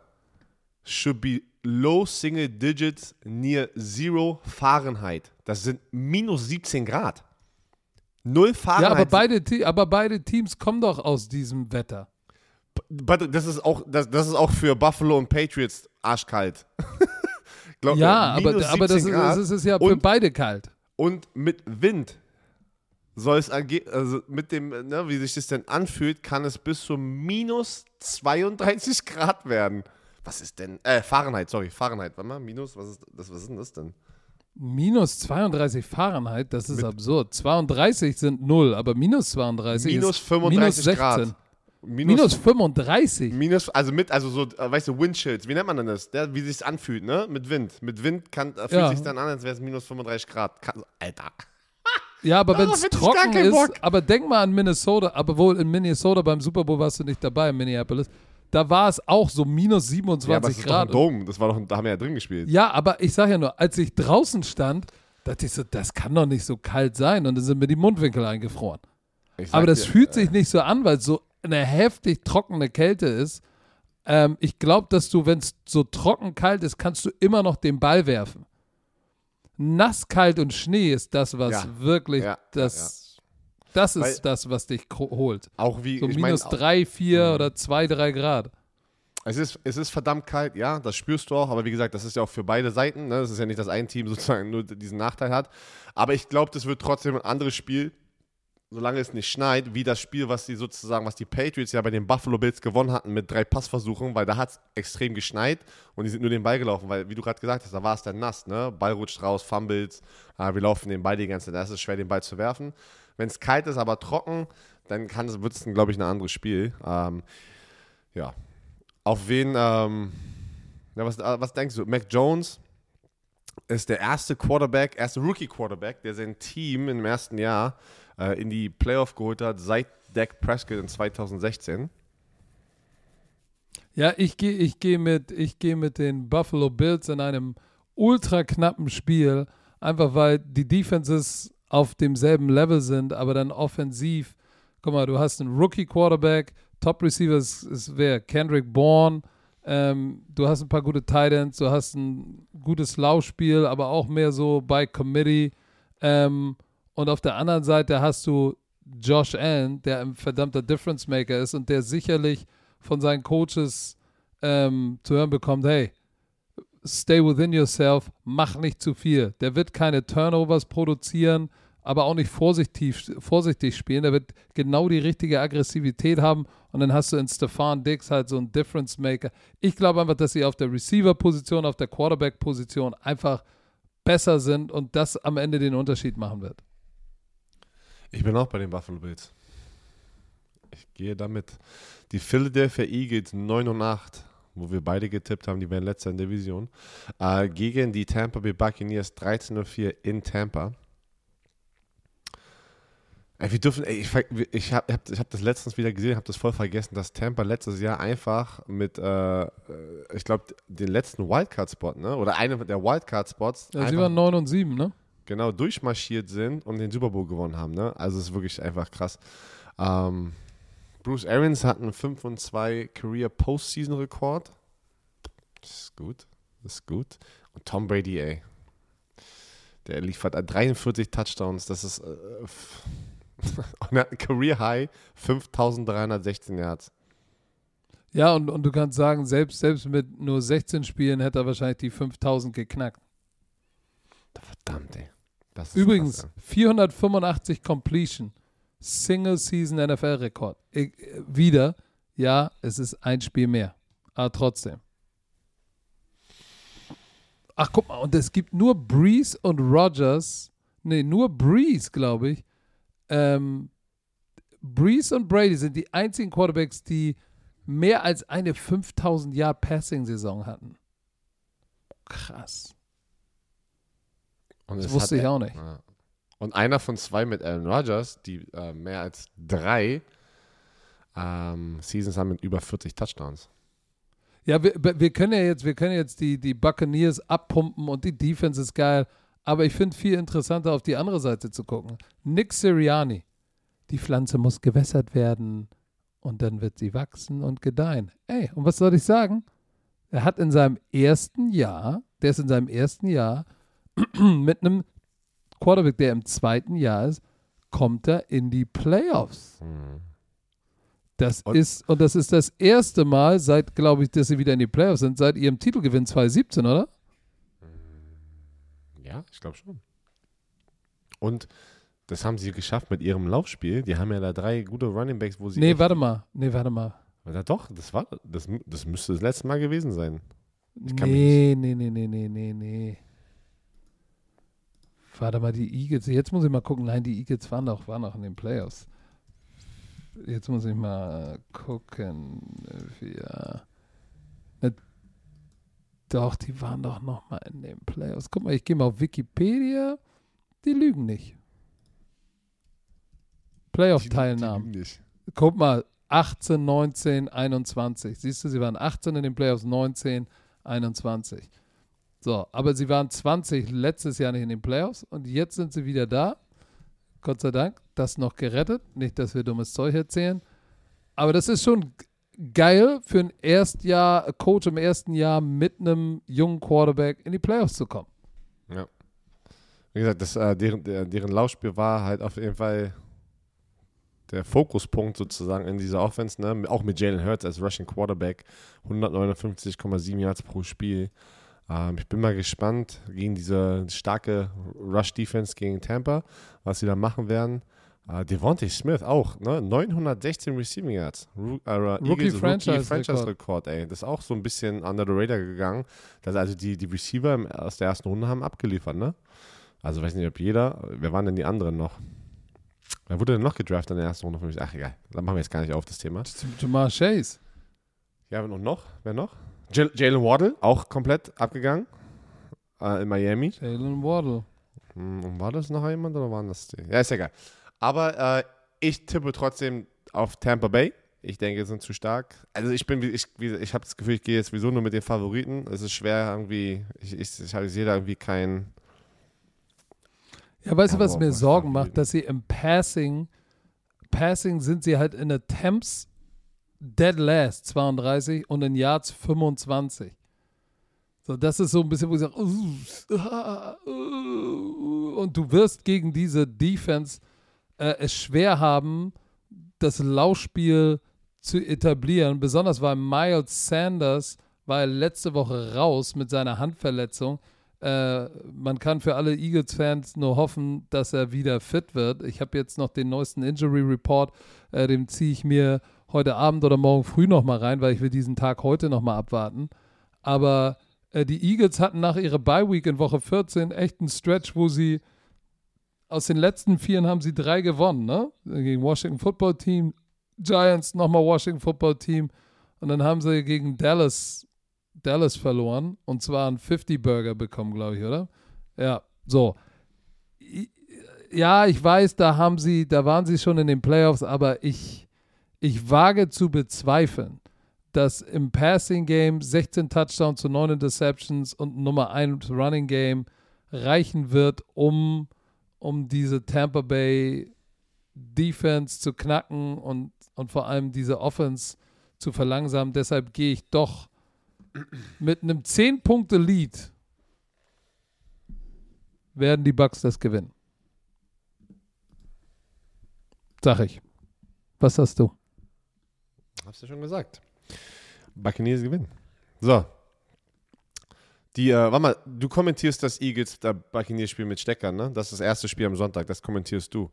should be low single digits near zero Fahrenheit. Das sind minus 17 Grad. Null
Ja,
Fahrenheit.
aber beide, aber beide Teams kommen doch aus diesem Wetter.
But das ist auch, das, das ist auch für Buffalo und Patriots arschkalt. Glaub,
Ja, aber, aber das,
17
ist, das ist ja für
und,
beide kalt.
und mit Wind soll es also mit dem, ne, wie sich das denn anfühlt, kann es bis zu minus 32 Grad werden. Was ist denn? Äh, Fahrenheit, sorry, Fahrenheit. Warte mal, minus, was ist das? Was ist denn das denn?
Minus 32 Fahrenheit, das ist
Mit-
absurd. 32 sind 0, aber minus 32
Minus
ist
35
minus 16.
Grad.
Minus 35.
Minus, also mit, also so, weißt du, Windchills, wie nennt man denn das? Der, wie sich anfühlt, ne? Mit Wind. Mit Wind kann, äh, fühlt
Ja.
sich dann an, als wäre es minus 35 Grad. Kann, Alter.
Ja, aber wenn es trocken ist, aber denk mal an Minnesota, aber wohl in Minnesota beim Super Bowl warst du nicht dabei, in Minneapolis. Da war es auch so minus 27
Ja, aber das ist doch ein
Grad.
Das war doch, da haben wir ja drin gespielt.
Ja, aber ich sag ja nur, als ich draußen stand, dachte ich so, das kann doch nicht so kalt sein. Und dann sind mir die Mundwinkel eingefroren. Aber das
dir,
fühlt sich nicht so an, weil es so eine heftig trockene Kälte ist. Ähm, ich glaube, dass du, wenn es so trocken kalt ist, kannst du immer noch den Ball werfen. Nass, kalt und Schnee ist das, was
Ja.
wirklich
ja,
das, das ist
Weil-
das, was dich holt.
Auch wie,
So
ich meine,
minus drei, vier
Mhm.
oder zwei, drei Grad.
es ist, es ist verdammt kalt, ja, das spürst du auch, aber wie gesagt, das ist ja auch für beide Seiten, ne? das ist ja nicht, dass ein Team sozusagen nur diesen Nachteil hat, aber ich glaube, das wird trotzdem ein anderes Spiel, solange es nicht schneit, wie das Spiel, was die sozusagen, was die Patriots ja bei den Buffalo Bills gewonnen hatten mit drei Passversuchen, weil da hat es extrem geschneit und die sind nur den Ball gelaufen, weil, wie du gerade gesagt hast, da war es dann nass, ne? Ball rutscht raus, Fumbles, ah, wir laufen den Ball die ganze Zeit, da ist es schwer, den Ball zu werfen. Wenn es kalt ist, aber trocken, dann wird es, glaube ich, ein anderes Spiel. Ähm, ja. Auf wen, ähm, ja, was, äh, was denkst du? Mac Jones ist der erste Quarterback, erste Rookie-Quarterback, der sein Team im ersten Jahr äh, in die Playoff geholt hat, seit Dak Prescott in 2016.
Ja, ich gehe ich geh mit, geh mit den Buffalo Bills in einem ultra knappen Spiel, einfach weil die Defenses auf demselben Level sind, aber dann offensiv. Guck mal, du hast einen Rookie-Quarterback, Top Receiver ist, ist wer? Kendrick Bourne. Ähm, du hast ein paar gute Titans, du hast ein gutes Laufspiel, aber auch mehr so bei Committee. Ähm, und auf der anderen Seite hast du Josh Allen, der ein verdammter Difference Maker ist und der sicherlich von seinen Coaches ähm, zu hören bekommt, hey, stay within yourself, mach nicht zu viel. Der wird keine Turnovers produzieren, aber auch nicht vorsichtig, vorsichtig spielen. Der wird genau die richtige Aggressivität haben und dann hast du in Stefan Dix halt so einen Difference Maker. Ich glaube einfach, dass sie auf der Receiver-Position, auf der Quarterback-Position einfach besser sind und das am Ende den Unterschied machen wird.
Ich bin auch bei den Buffalo Bills. Ich gehe damit. Die Philadelphia Eagles 9 und 8, wo wir beide getippt haben, die wären letzter in der Division, äh, gegen die Tampa Bay Buccaneers 13 und 4 in Tampa. Ey, wir dürfen, ey, ich, ich habe hab, ich hab das letztens wieder gesehen, habe das voll vergessen, dass Tampa letztes Jahr einfach mit, äh, ich glaube, den letzten Wildcard-Spot, ne? Oder einem der Wildcard-Spots.
Ja, sie waren 9 und 7, ne?
Genau, durchmarschiert sind und den Super Bowl gewonnen haben, ne? Also es ist wirklich einfach krass. Ähm, Bruce Arians hat einen 5 und 2 Career Postseason Rekord. Das ist gut. Das ist gut. Und Tom Brady, ey. Der liefert 43 Touchdowns. Das ist. Äh, und er hat ein Career High 5316 Yards.
Ja, und, und du kannst sagen, selbst, selbst mit nur 16 Spielen hätte er wahrscheinlich die 5000 geknackt.
Verdammt, ey.
Übrigens, krass, 485 Completion. Single Season NFL-Rekord. Wieder, ja, es ist ein Spiel mehr. Aber trotzdem. Ach, guck mal, und es gibt nur Breeze und Rogers. Nee, nur Breeze, glaube ich, ähm, Breeze und Brady sind die einzigen Quarterbacks, die mehr als eine 5000 Yard Passing Saison hatten. Krass.
das wusste ich auch nicht. Ja. Und einer von zwei mit Aaron Rodgers, die äh, mehr als drei ähm, Seasons haben mit über 40 Touchdowns.
Ja, wir, wir können ja jetzt, wir können jetzt die, die Buccaneers abpumpen und die Defense ist geil. Aber ich finde viel interessanter, auf die andere Seite zu gucken. Nick Siriani. Die Pflanze muss gewässert werden und dann wird sie wachsen und gedeihen. Ey, und was soll ich sagen? Er hat in seinem ersten Jahr, der ist in seinem ersten Jahr mit einem Quarterback, der im zweiten Jahr ist, kommt er in die Playoffs. Mhm. Das und ist, und das ist das erste Mal seit, glaube ich, dass sie wieder in die Playoffs sind, seit ihrem Titelgewinn 2017, oder?
Ja, ich glaube schon. Und das haben sie geschafft mit ihrem Laufspiel. Die haben ja da drei gute Running Backs, wo sie.
Nee, warte mal. Nee, warte mal.
Ja, doch, das war, das, das müsste das letzte Mal gewesen sein.
Nee, nee, nee, nee, nee, nee, nee. Warte mal, die Eagles. Jetzt muss ich mal gucken. Nein, die Eagles waren doch, waren doch in den Playoffs. Jetzt muss ich mal gucken. Wir. Doch, die waren doch noch mal in den Playoffs. Guck mal, ich gehe mal auf Wikipedia. Die lügen nicht. Playoff-Teilnahmen. Guck mal, 18, 19, 21. Siehst du, sie waren 18 in den Playoffs, 19, 21. So, aber sie waren 20 letztes Jahr nicht in den Playoffs und jetzt sind sie wieder da. Gott sei Dank, das noch gerettet. Nicht, dass wir dummes Zeug erzählen. Aber das ist schon geil für ein Erstjahr, Coach im ersten Jahr mit einem jungen Quarterback in die Playoffs zu kommen.
Ja. Wie gesagt, das, äh, deren, der, deren Laufspiel war halt auf jeden Fall der Fokuspunkt sozusagen in dieser Offense, ne? auch mit Jalen Hurts als Rushing Quarterback, 159,7 Yards pro Spiel. Ähm, ich bin mal gespannt gegen diese starke Rush-Defense gegen Tampa, was sie da machen werden. Uh, Devontae Smith auch, ne? 916 Receiving Yards. Ru uh,
Rookie Franchise,
Franchise Rekord, ey. Das ist auch so ein bisschen under the radar gegangen. Dass also die, die Receiver aus der ersten Runde haben abgeliefert, ne? Also weiß nicht, ob jeder. Wer waren denn die anderen noch? Wer wurde denn noch gedraftet in der ersten Runde von mich? Ach egal, dann machen wir jetzt gar nicht auf das Thema.
Jamal Chase.
Ja, und noch? Wer noch? Jalen Waddle, auch komplett abgegangen. Äh, in Miami.
Jalen Waddle.
Hm, und war das noch jemand oder waren das die? Ja, ist egal. Aber äh, ich tippe trotzdem auf Tampa Bay Ich denke, sie sind zu stark. Also ich bin, ich, ich habe das Gefühl, ich gehe jetzt sowieso nur mit den Favoriten. Es ist schwer irgendwie, ich, ich, ich, ich sehe da irgendwie keinen.
Ja, weißt du, was mir Sorgen
Favoriten.
macht, dass sie im Passing, Passing sind sie halt in Attempts dead last 32 und in Yards 25. So, das ist so ein bisschen, wo ich sage, uh, ah, uh, und du wirst gegen diese Defense äh, es schwer haben, das Laufspiel zu etablieren, besonders weil Miles Sanders war letzte Woche raus mit seiner Handverletzung. Äh, man kann für alle Eagles-Fans nur hoffen, dass er wieder fit wird. Ich habe jetzt noch den neuesten Injury Report, äh, den ziehe ich mir heute Abend oder morgen früh nochmal rein, weil ich will diesen Tag heute nochmal abwarten. Aber äh, die Eagles hatten nach ihrer Bye-Week in Woche 14 echt einen Stretch, wo sie aus den letzten vieren haben sie drei gewonnen, ne? Gegen Washington Football Team, Giants, nochmal Washington Football Team und dann haben sie gegen Dallas, Dallas verloren und zwar einen 50-Burger bekommen, glaube ich, oder? Ja, so. Ja, ich weiß, da haben sie, da waren sie schon in den Playoffs, aber ich, ich wage zu bezweifeln, dass im Passing Game 16 Touchdowns zu 9 Interceptions und Nummer 1 Running Game reichen wird, um, um diese Tampa Bay Defense zu knacken und, und vor allem diese Offense zu verlangsamen. Deshalb gehe ich doch mit einem 10-Punkte-Lead werden die Bucks das gewinnen. Sag ich. Was hast du?
Hast du schon gesagt. Buccaneers gewinnen. So. Die, äh, warte mal, du kommentierst das Eagles der Buccaneers-Spiel mit Steckern, ne? Das ist das erste Spiel am Sonntag, das kommentierst du.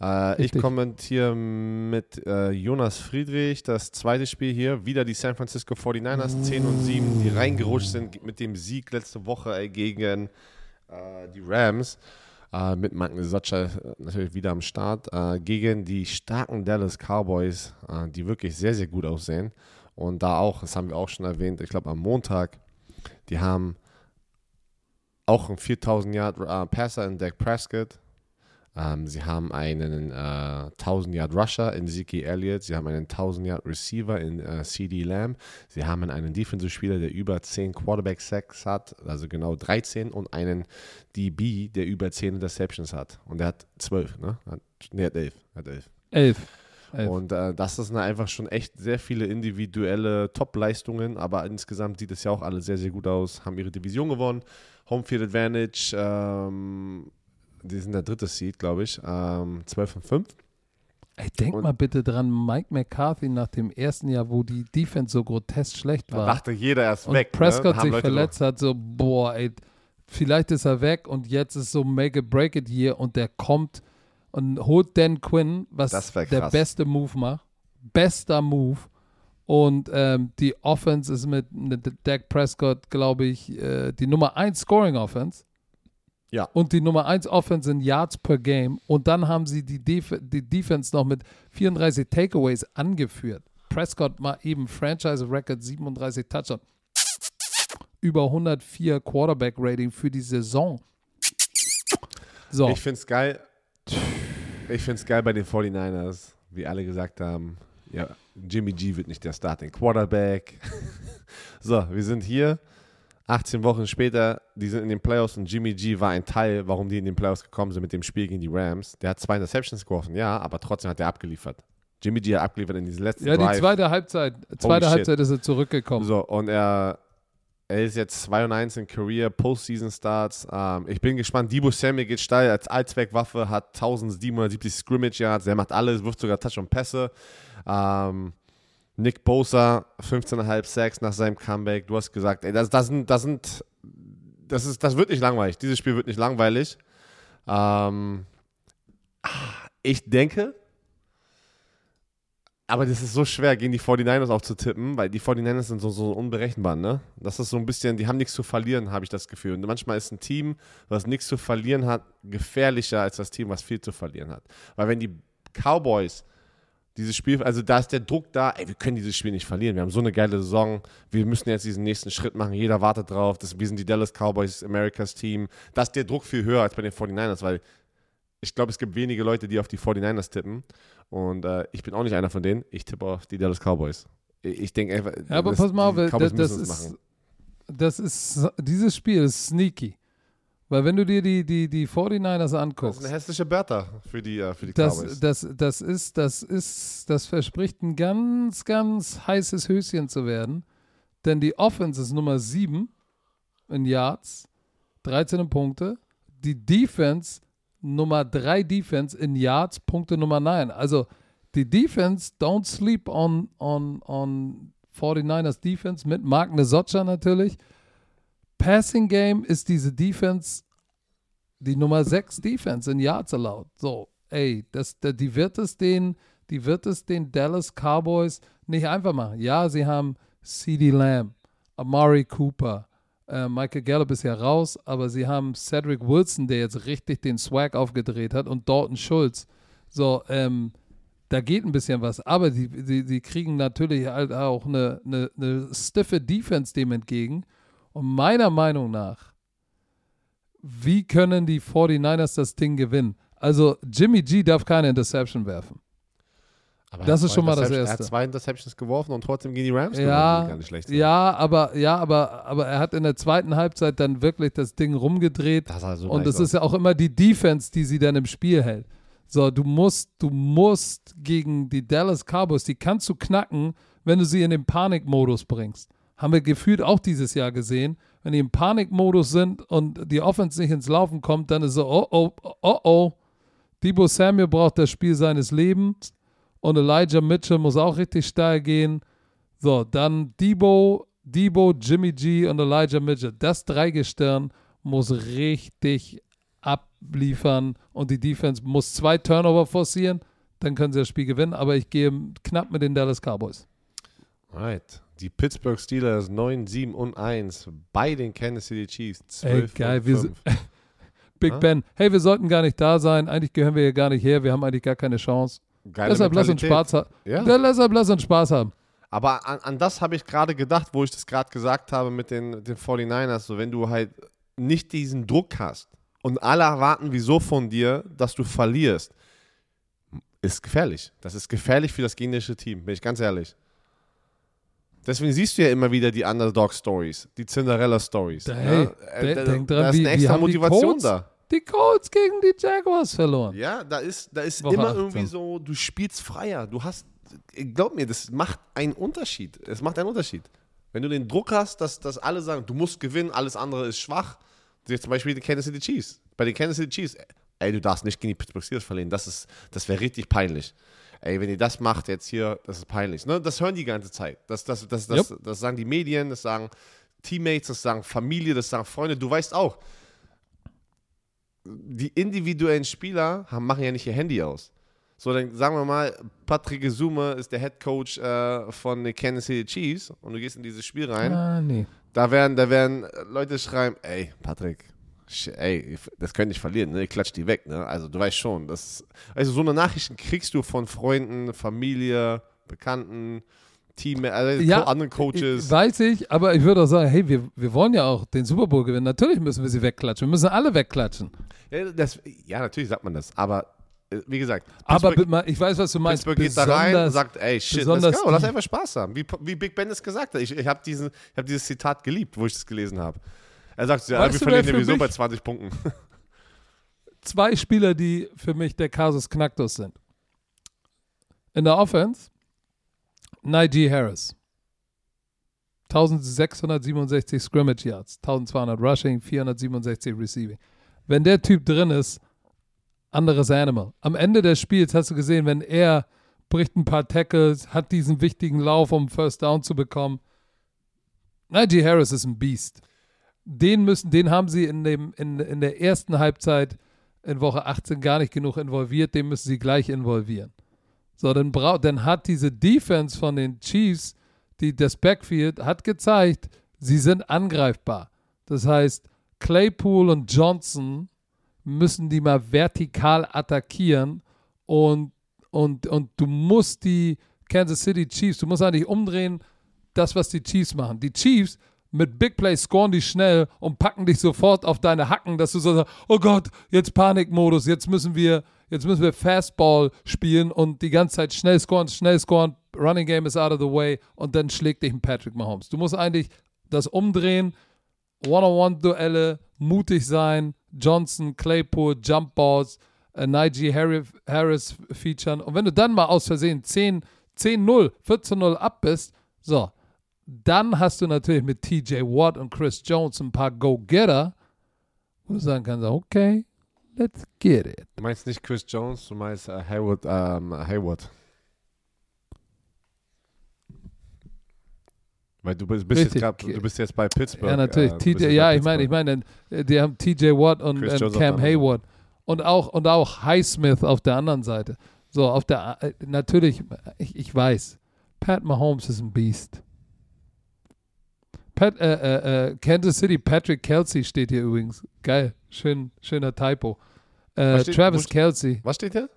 Äh, ich kommentiere mit äh, Jonas Friedrich das zweite Spiel hier. Wieder die San Francisco 49ers, 10 und 7, die reingerutscht sind mit dem Sieg letzte Woche äh, gegen äh, die Rams. Äh, mit Magnus Sotscher äh, natürlich wieder am Start. Äh, gegen die starken Dallas Cowboys, äh, die wirklich sehr, sehr gut aussehen. Und da auch, das haben wir auch schon erwähnt, ich glaube am Montag, die haben auch einen 4000 Yard äh, Passer in Dak Prescott. Ähm, sie haben einen äh, 1000 Yard Rusher in Zeke Elliott. Sie haben einen 1000 Yard Receiver in äh, CD Lamb. Sie haben einen Defensive Spieler, der über 10 Quarterback Sacks hat, also genau 13 und einen DB, der über 10 Interceptions hat. Und der hat 12, ne? Hat, nee, hat 11. Hat 11.
Elf. Elf.
Und äh, das sind einfach schon echt sehr viele individuelle Top-Leistungen, aber insgesamt sieht es ja auch alle sehr, sehr gut aus. Haben ihre Division gewonnen, Homefield Advantage, ähm, die sind der dritte Seed, glaube ich, ähm, 12 und 5.
Ey, denk
Und-
mal bitte dran, Mike McCarthy nach dem ersten Jahr, wo die Defense so grotesk schlecht
Da
war
dachte jeder erst
und
weg.
Prescott
ne?
Sich
Leute
verletzt hat, so, boah, ey, vielleicht ist er weg und jetzt ist so make it break it hier und der kommt und holt Dan Quinn, was der beste Move macht. Bester Move. Und ähm, die Offense ist mit, mit Dak Prescott, glaube ich, äh, die Nummer 1 Scoring Offense.
Ja.
Und die Nummer 1 Offense in Yards per Game. Und dann haben sie die, Def die Defense noch mit 34 Takeaways angeführt. Prescott mal eben Franchise Record 37 Touchdowns. Über 104 Quarterback Rating für die Saison. So,
Ich finde es geil. Ich finde es geil bei den 49ers, wie alle gesagt haben, ja, Jimmy G wird nicht der Starting Quarterback. so, wir sind hier. 18 Wochen später, die sind in den Playoffs und Jimmy G war ein Teil, warum die in den Playoffs gekommen sind mit dem Spiel gegen die Rams. Der hat zwei Interceptions geworfen, ja, aber trotzdem hat er abgeliefert. Jimmy G hat abgeliefert in diesem letzten
ja, die
Drive.
zweite Halbzeit, zweite. Halbzeit ist er zurückgekommen.
So, und er, er ist jetzt 2 und 1 in Career, Postseason Starts. Ähm, ich bin gespannt. Debo Samuel geht steil als Allzweckwaffe, hat 1770 Scrimmage Yards, der macht alles, wirft sogar Touch und Pässe. Ähm, Nick Bosa, 15,5 Sacks nach seinem Comeback. Du hast gesagt, ey, das, das sind, das sind, das ist, das wird nicht langweilig. Dieses Spiel wird nicht langweilig. Ähm, ich denke, aber das ist so schwer, gegen die 49ers auch zu tippen, weil die 49ers sind so, so unberechenbar, ne? Das ist so ein bisschen, die haben nichts zu verlieren, habe ich das Gefühl. Und manchmal ist ein Team, was nichts zu verlieren hat, gefährlicher als das Team, was viel zu verlieren hat. Weil wenn die Cowboys dieses Spiel, also da ist der Druck da, ey, wir können dieses Spiel nicht verlieren. Wir haben so eine geile Saison, wir müssen jetzt diesen nächsten Schritt machen, jeder wartet drauf, das, wir sind die Dallas Cowboys, Americas Team. Da ist der Druck viel höher als bei den 49ers, weil Ich glaube, es gibt wenige Leute, die auf die 49ers tippen. Und äh, ich bin auch nicht einer von denen. Ich tippe auf die Dallas Cowboys. Ich, ich denke einfach.
Ja, aber
das-
pass mal auf, das,
Cowboys
das ist,
machen.
das ist, dieses Spiel ist sneaky. Weil wenn du dir die, die, die 49ers
Das
anguckst,
ist eine hässliche Bertha für die, äh, für die
das,
Cowboys.
das, das ist, das ist, das verspricht ein ganz, ganz heißes Höschen zu werden. Denn die Offense ist Nummer 7 in Yards, 13 Punkte. Die Defense Nummer 3 Defense in Yards, Punkte Nummer 9. Also die Defense, don't sleep on, on, on 49ers Defense mit Mark Nesocca natürlich. Passing Game ist diese Defense die Nummer 6 Defense in Yards allowed. So, ey, das, da- die wird es den, die wird es den Dallas Cowboys nicht einfach machen. Ja, sie haben CeeDee Lamb, Amari Cooper, äh, Michael Gallup ist ja raus, aber sie haben Cedric Wilson, der jetzt richtig den Swag aufgedreht hat und Dalton Schultz. So, ähm, da geht ein bisschen was, aber die, die, die kriegen natürlich halt auch eine, eine, eine stiffe Defense dem entgegen. Und meiner Meinung nach wie können die 49ers das Ding gewinnen? Also Jimmy G darf keine Interception werfen.
Aber
das ist schon mal das
Interceptions- Er
Erste.
hat zwei Interceptions geworfen und trotzdem gehen die Rams gewonnen,
Ja,
gar nicht schlecht
ja, aber ja, aber aber er hat in der zweiten Halbzeit dann wirklich das Ding rumgedreht
Das sah so
und es ist ja auch immer die Defense, die sie dann im Spiel hält. So, du musst du musst gegen die Dallas Cowboys, die kannst du knacken, wenn du sie in den Panikmodus bringst. Haben wir gefühlt auch dieses Jahr gesehen. Wenn die im Panikmodus sind und die Offense nicht ins Laufen kommt, dann ist so, oh, oh, oh, oh. Debo Samuel braucht das Spiel seines Lebens und Elijah Mitchell muss auch richtig steil gehen. So, dann Debo, Debo, Jimmy G und Elijah Mitchell. Das Dreigestirn muss richtig abliefern und die Defense muss zwei Turnover forcieren. Dann können sie das Spiel gewinnen, aber ich gehe knapp mit den Dallas Cowboys.
Right. Die Pittsburgh Steelers 9, 7 und 1 bei den Kansas City Chiefs 12
Ey, geil,
und
wir
5.
Big
Ah.
Ben, hey, wir sollten gar nicht da sein. Eigentlich gehören wir hier gar nicht her. Wir haben eigentlich gar keine Chance.
Geile
Deshalb lass uns. Spaß ha
Ja.
Deshalb lass uns Spaß haben.
Aber an, an das habe ich gerade gedacht, wo ich das gerade gesagt habe mit den, den 49ers. So, wenn du halt nicht diesen Druck hast und alle erwarten wieso von dir, dass du verlierst, ist gefährlich. Das ist gefährlich für das gegnerische Team, bin ich ganz ehrlich. Deswegen siehst du ja immer wieder die Underdog-Stories, die Cinderella-Stories.
Hey,
ne?
de-
da,
denk dran,
da ist eine extra Motivation
Colts-
da.
Die Colts gegen die Jaguars verloren.
Ja, da ist, da ist
Woche
immer
18.
irgendwie so, du spielst freier. Du hast, glaub mir, das macht einen Unterschied. Es macht einen Unterschied. Wenn du den Druck hast, dass, dass alle sagen, du musst gewinnen, alles andere ist schwach. Jetzt zum Beispiel die Kansas City Chiefs. Bei den Kansas City Chiefs, ey, du darfst nicht gegen die Pittsburgh Steelers verlieren. Das, ist- das wäre richtig peinlich. Ey, wenn ihr das macht jetzt hier, das ist peinlich. Ne? Das hören die ganze Zeit. Das, das, das, das, das sagen die Medien, das sagen Teammates, das sagen Familie, das sagen Freunde. Du weißt auch, die individuellen Spieler haben, machen ja nicht ihr Handy aus. So, dann sagen wir mal, Patrick Gesume ist der Head Coach äh, von den Kansas City Chiefs und du gehst in dieses Spiel rein.
Ah, nee.
Da werden, da werden Leute schreiben, ey, Patrick, ey, das könnt ich verlieren, ne? Ich klatsch die weg, ne? Also du weißt schon, das, also so eine Nachrichten kriegst du von Freunden, Familie, Bekannten, Team, also
Ja,
anderen Coaches.
Weiß ich, aber ich würde auch sagen, hey, wir, wir wollen ja auch den Super Bowl gewinnen. Natürlich müssen wir sie wegklatschen. Wir müssen alle wegklatschen.
Ja, das, ja, natürlich sagt man das, aber äh, wie gesagt,
Aber
Pittsburgh-
mal, ich weiß, was du meinst.
Pittsburgh geht da rein und sagt, ey, shit, let's go, lass einfach Spaß haben. Wie, wie Big Ben es gesagt hat. Ich, ich habe hab dieses Zitat geliebt, wo ich das gelesen habe. Er sagt, ja, wir verlieren sowieso bei 20 Punkten.
zwei Spieler, die für mich der Kasus Knacktus sind. In der Offense, Najee Harris. 1667 Scrimmage Yards, 1200 Rushing, 467 Receiving. Wenn der Typ drin ist, anderes Animal. Am Ende des Spiels hast du gesehen, wenn er bricht ein paar Tackles, hat diesen wichtigen Lauf, um First Down zu bekommen. Najee Harris ist ein Beast. Den müssen, den haben sie in, dem, in, in der ersten Halbzeit in Woche 18 gar nicht genug involviert, den müssen sie gleich involvieren. So, dann, brau dann hat diese Defense von den Chiefs, die, das Backfield, hat gezeigt, sie sind angreifbar. Das heißt, Claypool und Johnson müssen die mal vertikal attackieren und, und, und du musst die Kansas City Chiefs, du musst eigentlich umdrehen, das, was die Chiefs machen. Die Chiefs mit Big Play scoren die schnell und packen dich sofort auf deine Hacken, dass du so sagst, oh Gott, jetzt Panikmodus, jetzt müssen wir, jetzt müssen wir Fastball spielen und die ganze Zeit schnell scoren, schnell scoren, Running Game is out of the way und dann schlägt dich ein Patrick Mahomes. Du musst eigentlich das umdrehen, One-on-One-Duelle, mutig sein, Johnson, Claypool, Jump Balls, äh, Najee Harris, Harris featuren. Und wenn du dann mal aus Versehen 10, 10-0, 14-0 ab bist, so, dann hast du natürlich mit TJ Watt und Chris Jones ein paar Go-Getter, wo du sagen kannst, okay, let's get it.
Du meinst nicht Chris Jones, du meinst äh, Hayward, ähm, Hayward. Weil du bist, bist jetzt grad, du bist jetzt bei Pittsburgh.
Ja, natürlich.
äh,
TJ, ja, ich meine, ich meine, die haben TJ Watt und, und Cam Hayward und auch und auch Highsmith auf der anderen Seite. So, auf der äh, natürlich, ich, ich weiß, Pat Mahomes ist ein Beast. Pat, äh, äh, äh, Kansas City, Patrick Kelsey steht hier übrigens. Geil, schön, schöner Typo. Äh,
steht-
Travis
wo-
Kelsey.
Was steht hier?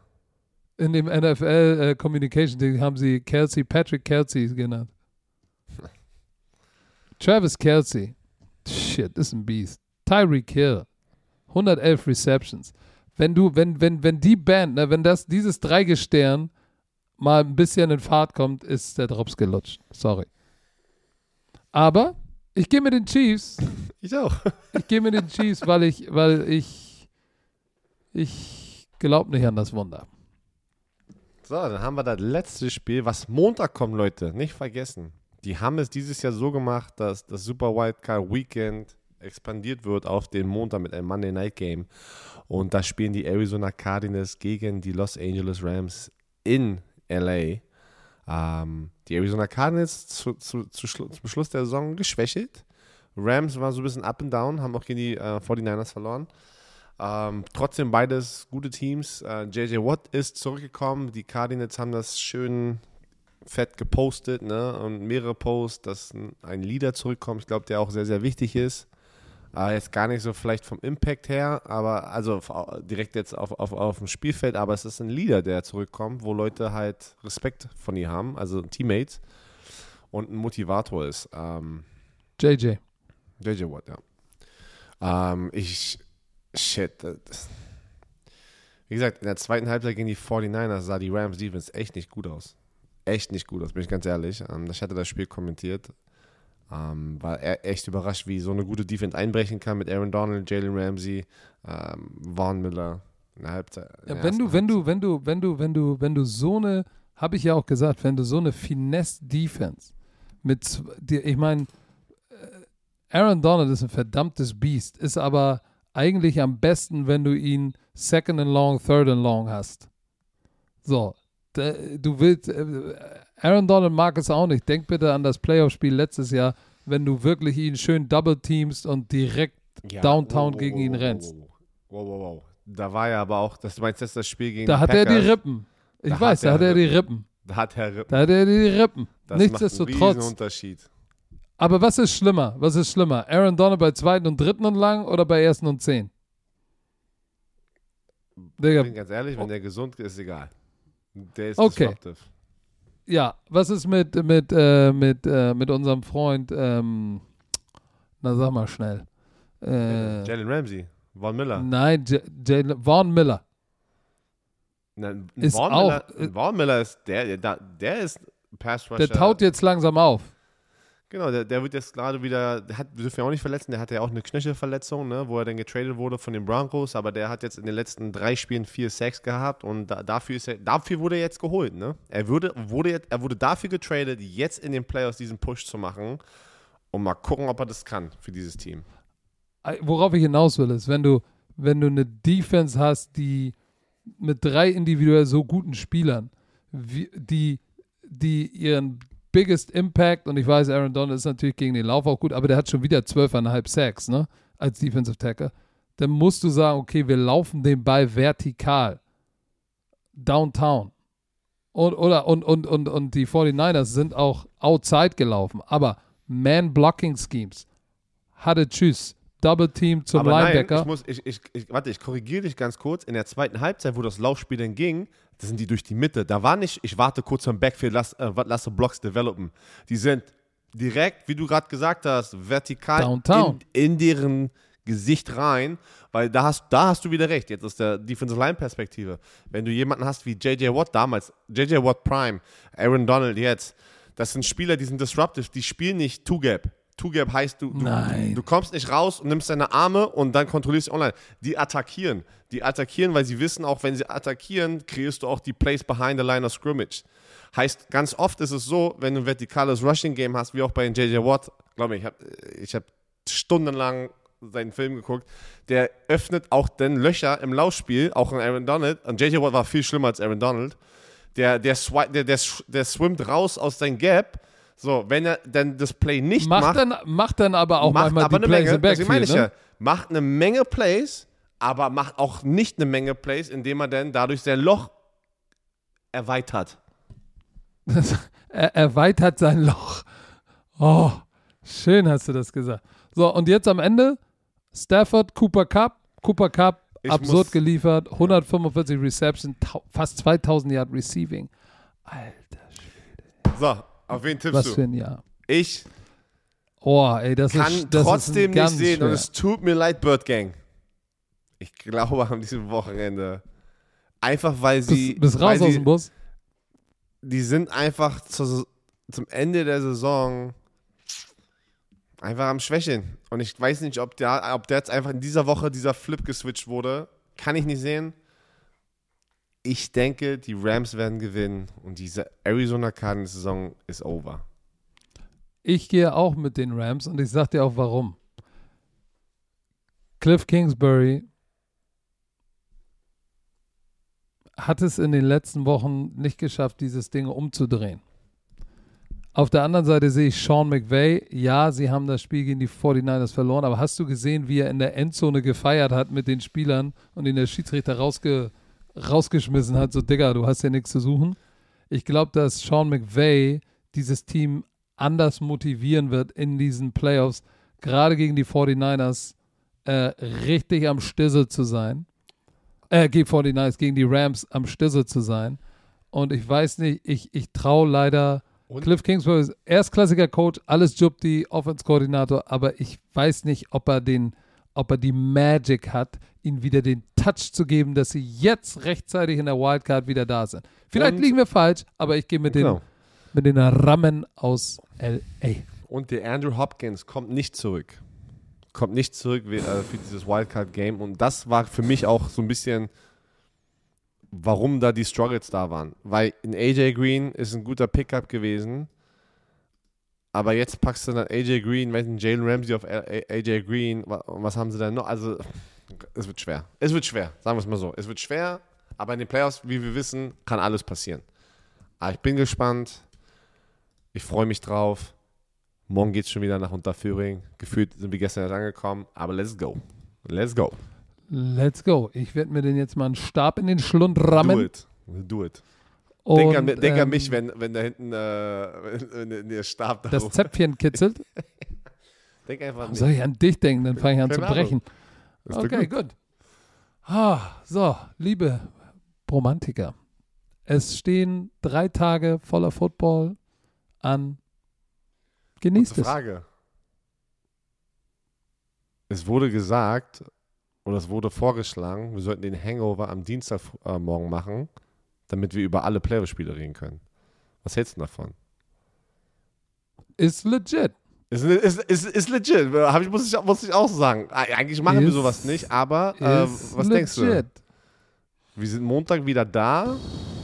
In dem NFL äh, Communication Ding haben sie Kelsey, Patrick Kelsey genannt. Travis Kelsey. Shit, das ist ein Beast. Tyreek Hill. 111 Receptions. Wenn du, wenn, wenn, wenn die Band, ne, wenn das, dieses Dreigestirn mal ein bisschen in Fahrt kommt, ist der Drops gelutscht. Sorry. Aber ich gehe mit den Chiefs.
Ich auch.
Ich gehe mit den Chiefs, weil ich, weil ich, ich glaube nicht an das Wunder.
So, dann haben wir das letzte Spiel, was Montag kommt, Leute. Nicht vergessen. Die haben es dieses Jahr so gemacht, dass das Super Wildcard Weekend expandiert wird auf den Montag mit einem Monday Night Game. Und da spielen die Arizona Cardinals gegen die Los Angeles Rams in LA. Ähm, die Arizona Cardinals zu, zu, zu zum Schluss der Saison geschwächelt. Rams waren so ein bisschen up and down, haben auch gegen die äh, 49ers verloren. Ähm, trotzdem beides gute Teams. Äh, JJ Watt ist zurückgekommen. Die Cardinals haben das schön fett gepostet, ne? Und mehrere Posts, dass ein Leader zurückkommt. Ich glaube, der auch sehr, sehr wichtig ist. Äh, jetzt gar nicht so vielleicht vom Impact her, aber also direkt jetzt auf, auf, auf dem Spielfeld, aber es ist ein Leader, der zurückkommt, wo Leute halt Respekt von ihm haben, also Teammates und ein Motivator ist. Ähm,
JJ.
JJ Watt, ja. Ähm, ich, shit. Das, wie gesagt, in der zweiten Halbzeit gegen die 49ers sah die Rams Defense echt nicht gut aus. Echt nicht gut aus, bin ich ganz ehrlich. Ähm, ich hatte das Spiel kommentiert. Ähm, war e- echt überrascht, wie so eine gute Defense einbrechen kann mit Aaron Donald, Jalen Ramsey, ähm, Vaughn Miller in der Halbzeit. in
Ja, wenn du, wenn du, wenn du, wenn du, wenn du, wenn du so eine, habe ich ja auch gesagt, wenn du so eine Finesse-Defense mit, ich meine, Aaron Donald ist ein verdammtes Biest, ist aber eigentlich am besten, wenn du ihn Second and Long, Third and Long hast. So, du willst, äh, Aaron Donald mag es auch nicht. Denk bitte an das Playoff-Spiel letztes Jahr, wenn du wirklich ihn schön double teamst und direkt
Ja,
Downtown gegen ihn rennst.
Wow, wow, wow, wow. Da war ja aber auch, das, du meinst jetzt das Spiel gegen
Da hat er die
Packers?
Rippen. Ich
Da
weiß, da
er
hat er die
Rippen. Da hat Herr Rippen.
Da hat er die Rippen.
Das macht einen
Nichtsdestotrotz.
Unterschied.
Aber was ist schlimmer? Was ist schlimmer? Aaron Donald bei zweiten und dritten und lang oder bei ersten und zehn?
Ich bin ganz ehrlich, wenn der gesund ist, ist egal. Der ist
Okay.
disruptive.
Ja, was ist mit, mit, äh, mit, äh, mit unserem Freund, ähm, na sag mal schnell. Äh,
Jalen Ramsey, Von Miller.
nein, J Jalen- Vaughn Miller.
Na, ein
Ist
Von
auch-
Miller, ein Von Miller ist der, der, der ist Pass Rusher.
Der taut jetzt langsam auf.
Genau, der, der wird jetzt gerade wieder, der hat, wir dürfen ja auch nicht verletzen, der hatte ja auch eine Knöchelverletzung, ne, wo er dann getradet wurde von den Broncos, aber der hat jetzt in den letzten drei Spielen vier Sacks gehabt und da, dafür, ist er, dafür wurde er jetzt geholt. Ne? Er, würde, wurde jetzt, er wurde dafür getradet, jetzt in den Playoffs diesen Push zu machen und mal gucken, ob er das kann für dieses Team.
Worauf ich hinaus will, ist, wenn du, wenn du eine Defense hast, die mit drei individuell so guten Spielern, wie, die, die ihren biggest Impact, und ich weiß, Aaron Donald ist natürlich gegen den Lauf auch gut, aber der hat schon wieder 12,5 Sacks, ne, als Defensive Tackle, dann musst du sagen, okay, wir laufen den Ball vertikal, downtown. Und, oder, und, und, und, und die 49ers sind auch outside gelaufen, aber Man-Blocking-Schemes, hatte Tschüss, Double Team zum
Aber nein,
Linebacker.
ich muss, ich, ich, ich, warte, ich korrigiere dich ganz kurz. In der zweiten Halbzeit, wo das Laufspiel dann ging, da sind die durch die Mitte. Da war nicht, ich warte kurz am Backfield, lass, äh, lasse Blocks developen. Die sind direkt, wie du gerade gesagt hast, vertikal
Downtown.
in, in deren Gesicht rein, weil da hast, da hast du wieder recht. Jetzt aus der Defensive Line Perspektive. Wenn du jemanden hast wie JJ Watt damals, JJ Watt Prime, Aaron Donald jetzt, das sind Spieler, die sind disruptive, die spielen nicht Two-Gap. Two-Gap heißt, du, du,
Nein.
du kommst nicht raus und nimmst deine Arme und dann kontrollierst du online. Die attackieren. Die attackieren, weil sie wissen, auch wenn sie attackieren, kreierst du auch die Plays behind the line of scrimmage. Heißt, ganz oft ist es so, wenn du ein vertikales Rushing-Game hast, wie auch bei JJ Watt, glaube ich, ich habe ich hab stundenlang seinen Film geguckt, der öffnet auch dann Löcher im Laufspiel, auch in Aaron Donald. Und JJ Watt war viel schlimmer als Aaron Donald. Der, der, swi- der, der, der swimmt raus aus seinem Gap. So, wenn er dann das Play nicht
Macht,
macht,
dann, macht dann aber auch
macht
manchmal
aber
die
eine
Plays
Menge,
im
meine
Backfield.
ich ja,
Ne?
macht eine Menge Plays, aber macht auch nicht eine Menge Plays, indem er dann dadurch sein Loch erweitert.
Er erweitert sein Loch. Oh, schön hast du das gesagt. So, und jetzt am Ende Stafford, Cooper Cup. Cooper Cup,
Ich
absurd
muss-
geliefert. 145 Reception, tau- fast 2000 Yard Receiving. Alter,
So, auf wen tippst
was
du?
für ein Jahr.
Ich
Oh, ey, das
kann
ist das
trotzdem
ist
nicht sehen und
schwer.
es tut mir leid, Bird Gang. Ich glaube an diesem Wochenende. Einfach weil sie.
Bis, bis
weil
raus aus dem Bus.
Die sind einfach zu, zum Ende der Saison einfach am Schwächeln. Und ich weiß nicht, ob der, ob der jetzt einfach in dieser Woche dieser Flip geswitcht wurde. Kann ich nicht sehen. Ich denke, die Rams werden gewinnen und diese Arizona Cardinals Saison ist over.
Ich gehe auch mit den Rams und ich sag dir auch warum. Cliff Kingsbury hat es in den letzten Wochen nicht geschafft, dieses Ding umzudrehen. Auf der anderen Seite sehe ich Sean McVay. Ja, sie haben das Spiel gegen die 49ers verloren, aber hast du gesehen, wie er in der Endzone gefeiert hat mit den Spielern und ihn der Schiedsrichter rausge rausgeschmissen hat? So, Digga, du hast ja nichts zu suchen. Ich glaube, dass Sean McVay dieses Team anders motivieren wird in diesen Playoffs, gerade gegen die 49ers, äh, richtig am Stissel zu sein. Äh, gegen 49ers, gegen die Rams am Stissel zu sein. Und ich weiß nicht, ich, ich traue leider
Und?
Cliff Kingsbury, ist erstklassiger Coach, alles Jubti, Offense-Koordinator, aber ich weiß nicht, ob er den, ob er die Magic hat, ihnen wieder den Touch zu geben, dass sie jetzt rechtzeitig in der Wildcard wieder da sind. Vielleicht
Und-
liegen wir falsch, aber ich gehe mit den
Genau.
mit den Rammen aus L.A.
Und der Andrew Hopkins kommt nicht zurück. Kommt nicht zurück äh, für dieses Wildcard-Game. Und das war für mich auch so ein bisschen, warum da die Struggles da waren. Weil in AJ Green ist ein guter Pickup gewesen. Aber jetzt packst du dann AJ Green, weiß nicht, Jalen Ramsey auf AJ Green. was haben sie dann noch? Also, es wird schwer. Es wird schwer, sagen wir es mal so. Es wird schwer, aber in den Playoffs, wie wir wissen, kann alles passieren. Aber ich bin gespannt. Ich freue mich drauf. Morgen geht es schon wieder nach Unterföhring. Gefühlt sind wir gestern erst angekommen, aber let's go. Let's go.
Let's go. Ich werde mir den jetzt mal einen Stab in den Schlund
Do
rammen.
it. Do it.
Und,
Denk, an, denk an
ähm,
mich, wenn, wenn da hinten äh, wenn, wenn der Stab da
das Zäpfchen kitzelt.
Denk einfach an mich.
soll ich an dich denken? Dann fange ich an
Keine
zu brechen.
Ist
Okay,
gut.
gut. Ah, so, liebe Romantiker. Es stehen drei Tage voller Football an. Genießt
Kurze
es.
Frage. Es wurde gesagt, oder es wurde vorgeschlagen, wir sollten den Hangover am Dienstagmorgen machen, damit wir über alle Playoff-Spiele reden können. Was hältst du davon?
Ist legit.
Ist, ist, ist, ist legit, Hab ich, muss, ich, muss ich auch sagen. Eigentlich machen wir sowas nicht, aber äh, was
legit.
denkst du? Wir sind Montag wieder da.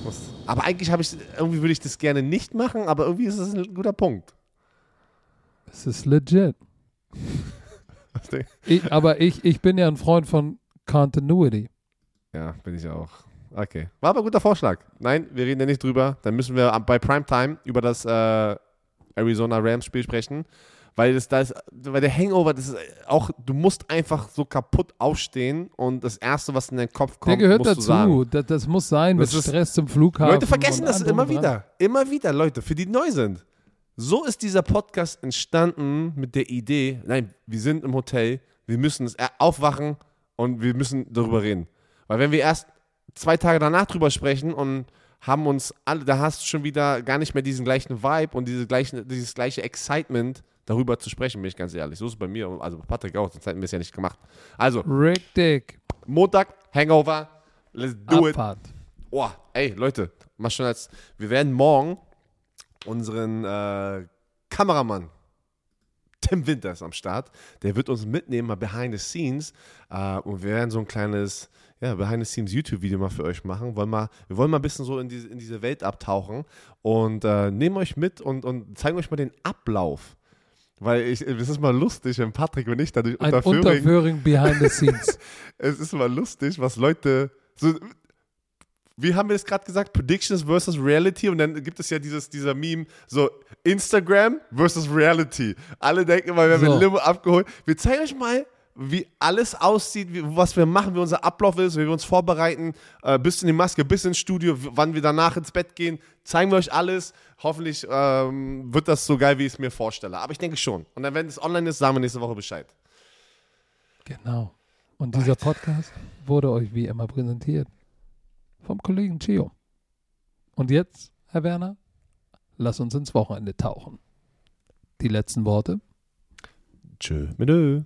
Was, aber eigentlich habe ich, irgendwie würde ich das gerne nicht machen, aber irgendwie ist das ein guter Punkt.
Es ist legit. Ich, aber ich, ich bin ja ein Freund von Continuity.
Ja, bin ich auch. Okay. War aber ein guter Vorschlag. Nein, wir reden ja nicht drüber. Dann müssen wir bei Primetime über das äh, Arizona Rams Spiel sprechen. Weil, das, da ist, weil der Hangover, das ist auch, du musst einfach so kaputt aufstehen und das Erste, was in deinen Kopf kommt,
Der gehört dazu. Das, das muss sein
Das
mit Stress zum Flughafen.
Leute vergessen das immer
dran.
wieder. Immer wieder, Leute, für die neu sind. So ist dieser Podcast entstanden mit der Idee, nein, wir sind im Hotel, wir müssen es aufwachen und wir müssen darüber reden. Weil wenn wir erst zwei Tage danach drüber sprechen und haben uns alle, da hast du schon wieder gar nicht mehr diesen gleichen Vibe und diese gleichen, dieses gleiche Excitement, darüber zu sprechen, bin ich ganz ehrlich. So ist es bei mir, also bei Patrick auch, sonst hätten wir es ja nicht gemacht. Also,
Richtig.
Montag, Hangover, let's do it.
Abfahrt.
Oh, ey, Leute, mal schon als, wir werden morgen unseren äh, Kameramann, Tim Winter ist am Start, der wird uns mitnehmen, mal behind the scenes äh, und wir werden so ein kleines, ja, behind the scenes YouTube-Video mal für euch machen, wollen mal, wir wollen mal ein bisschen so in diese, in diese Welt abtauchen und äh, nehmen euch mit und, und zeigen euch mal den Ablauf. Weil ich, es ist mal lustig, wenn Patrick und ich da durch
Ein
Unterföhring
Unterföhring behind the scenes.
es ist mal lustig, was Leute so. Wie haben wir es gerade gesagt? Predictions versus Reality. Und dann gibt es ja dieses, dieser Meme, so Instagram versus Reality. Alle denken immer, wir haben
So.
ein Limo abgeholt. Wir zeigen euch mal, wie alles aussieht, wie, was wir machen, wie unser Ablauf ist, wie wir uns vorbereiten, äh, bis in die Maske, bis ins Studio, wann wir danach ins Bett gehen. Zeigen wir euch alles. Hoffentlich ähm, wird das so geil, wie ich es mir vorstelle. Aber ich denke schon. Und dann, wenn es online ist, sagen wir nächste Woche Bescheid.
Genau. Und dieser Podcast wurde euch wie immer präsentiert vom Kollegen Chio. Und jetzt, Herr Werner, lass uns ins Wochenende tauchen. Die letzten Worte.
Tschö. Mit Ö.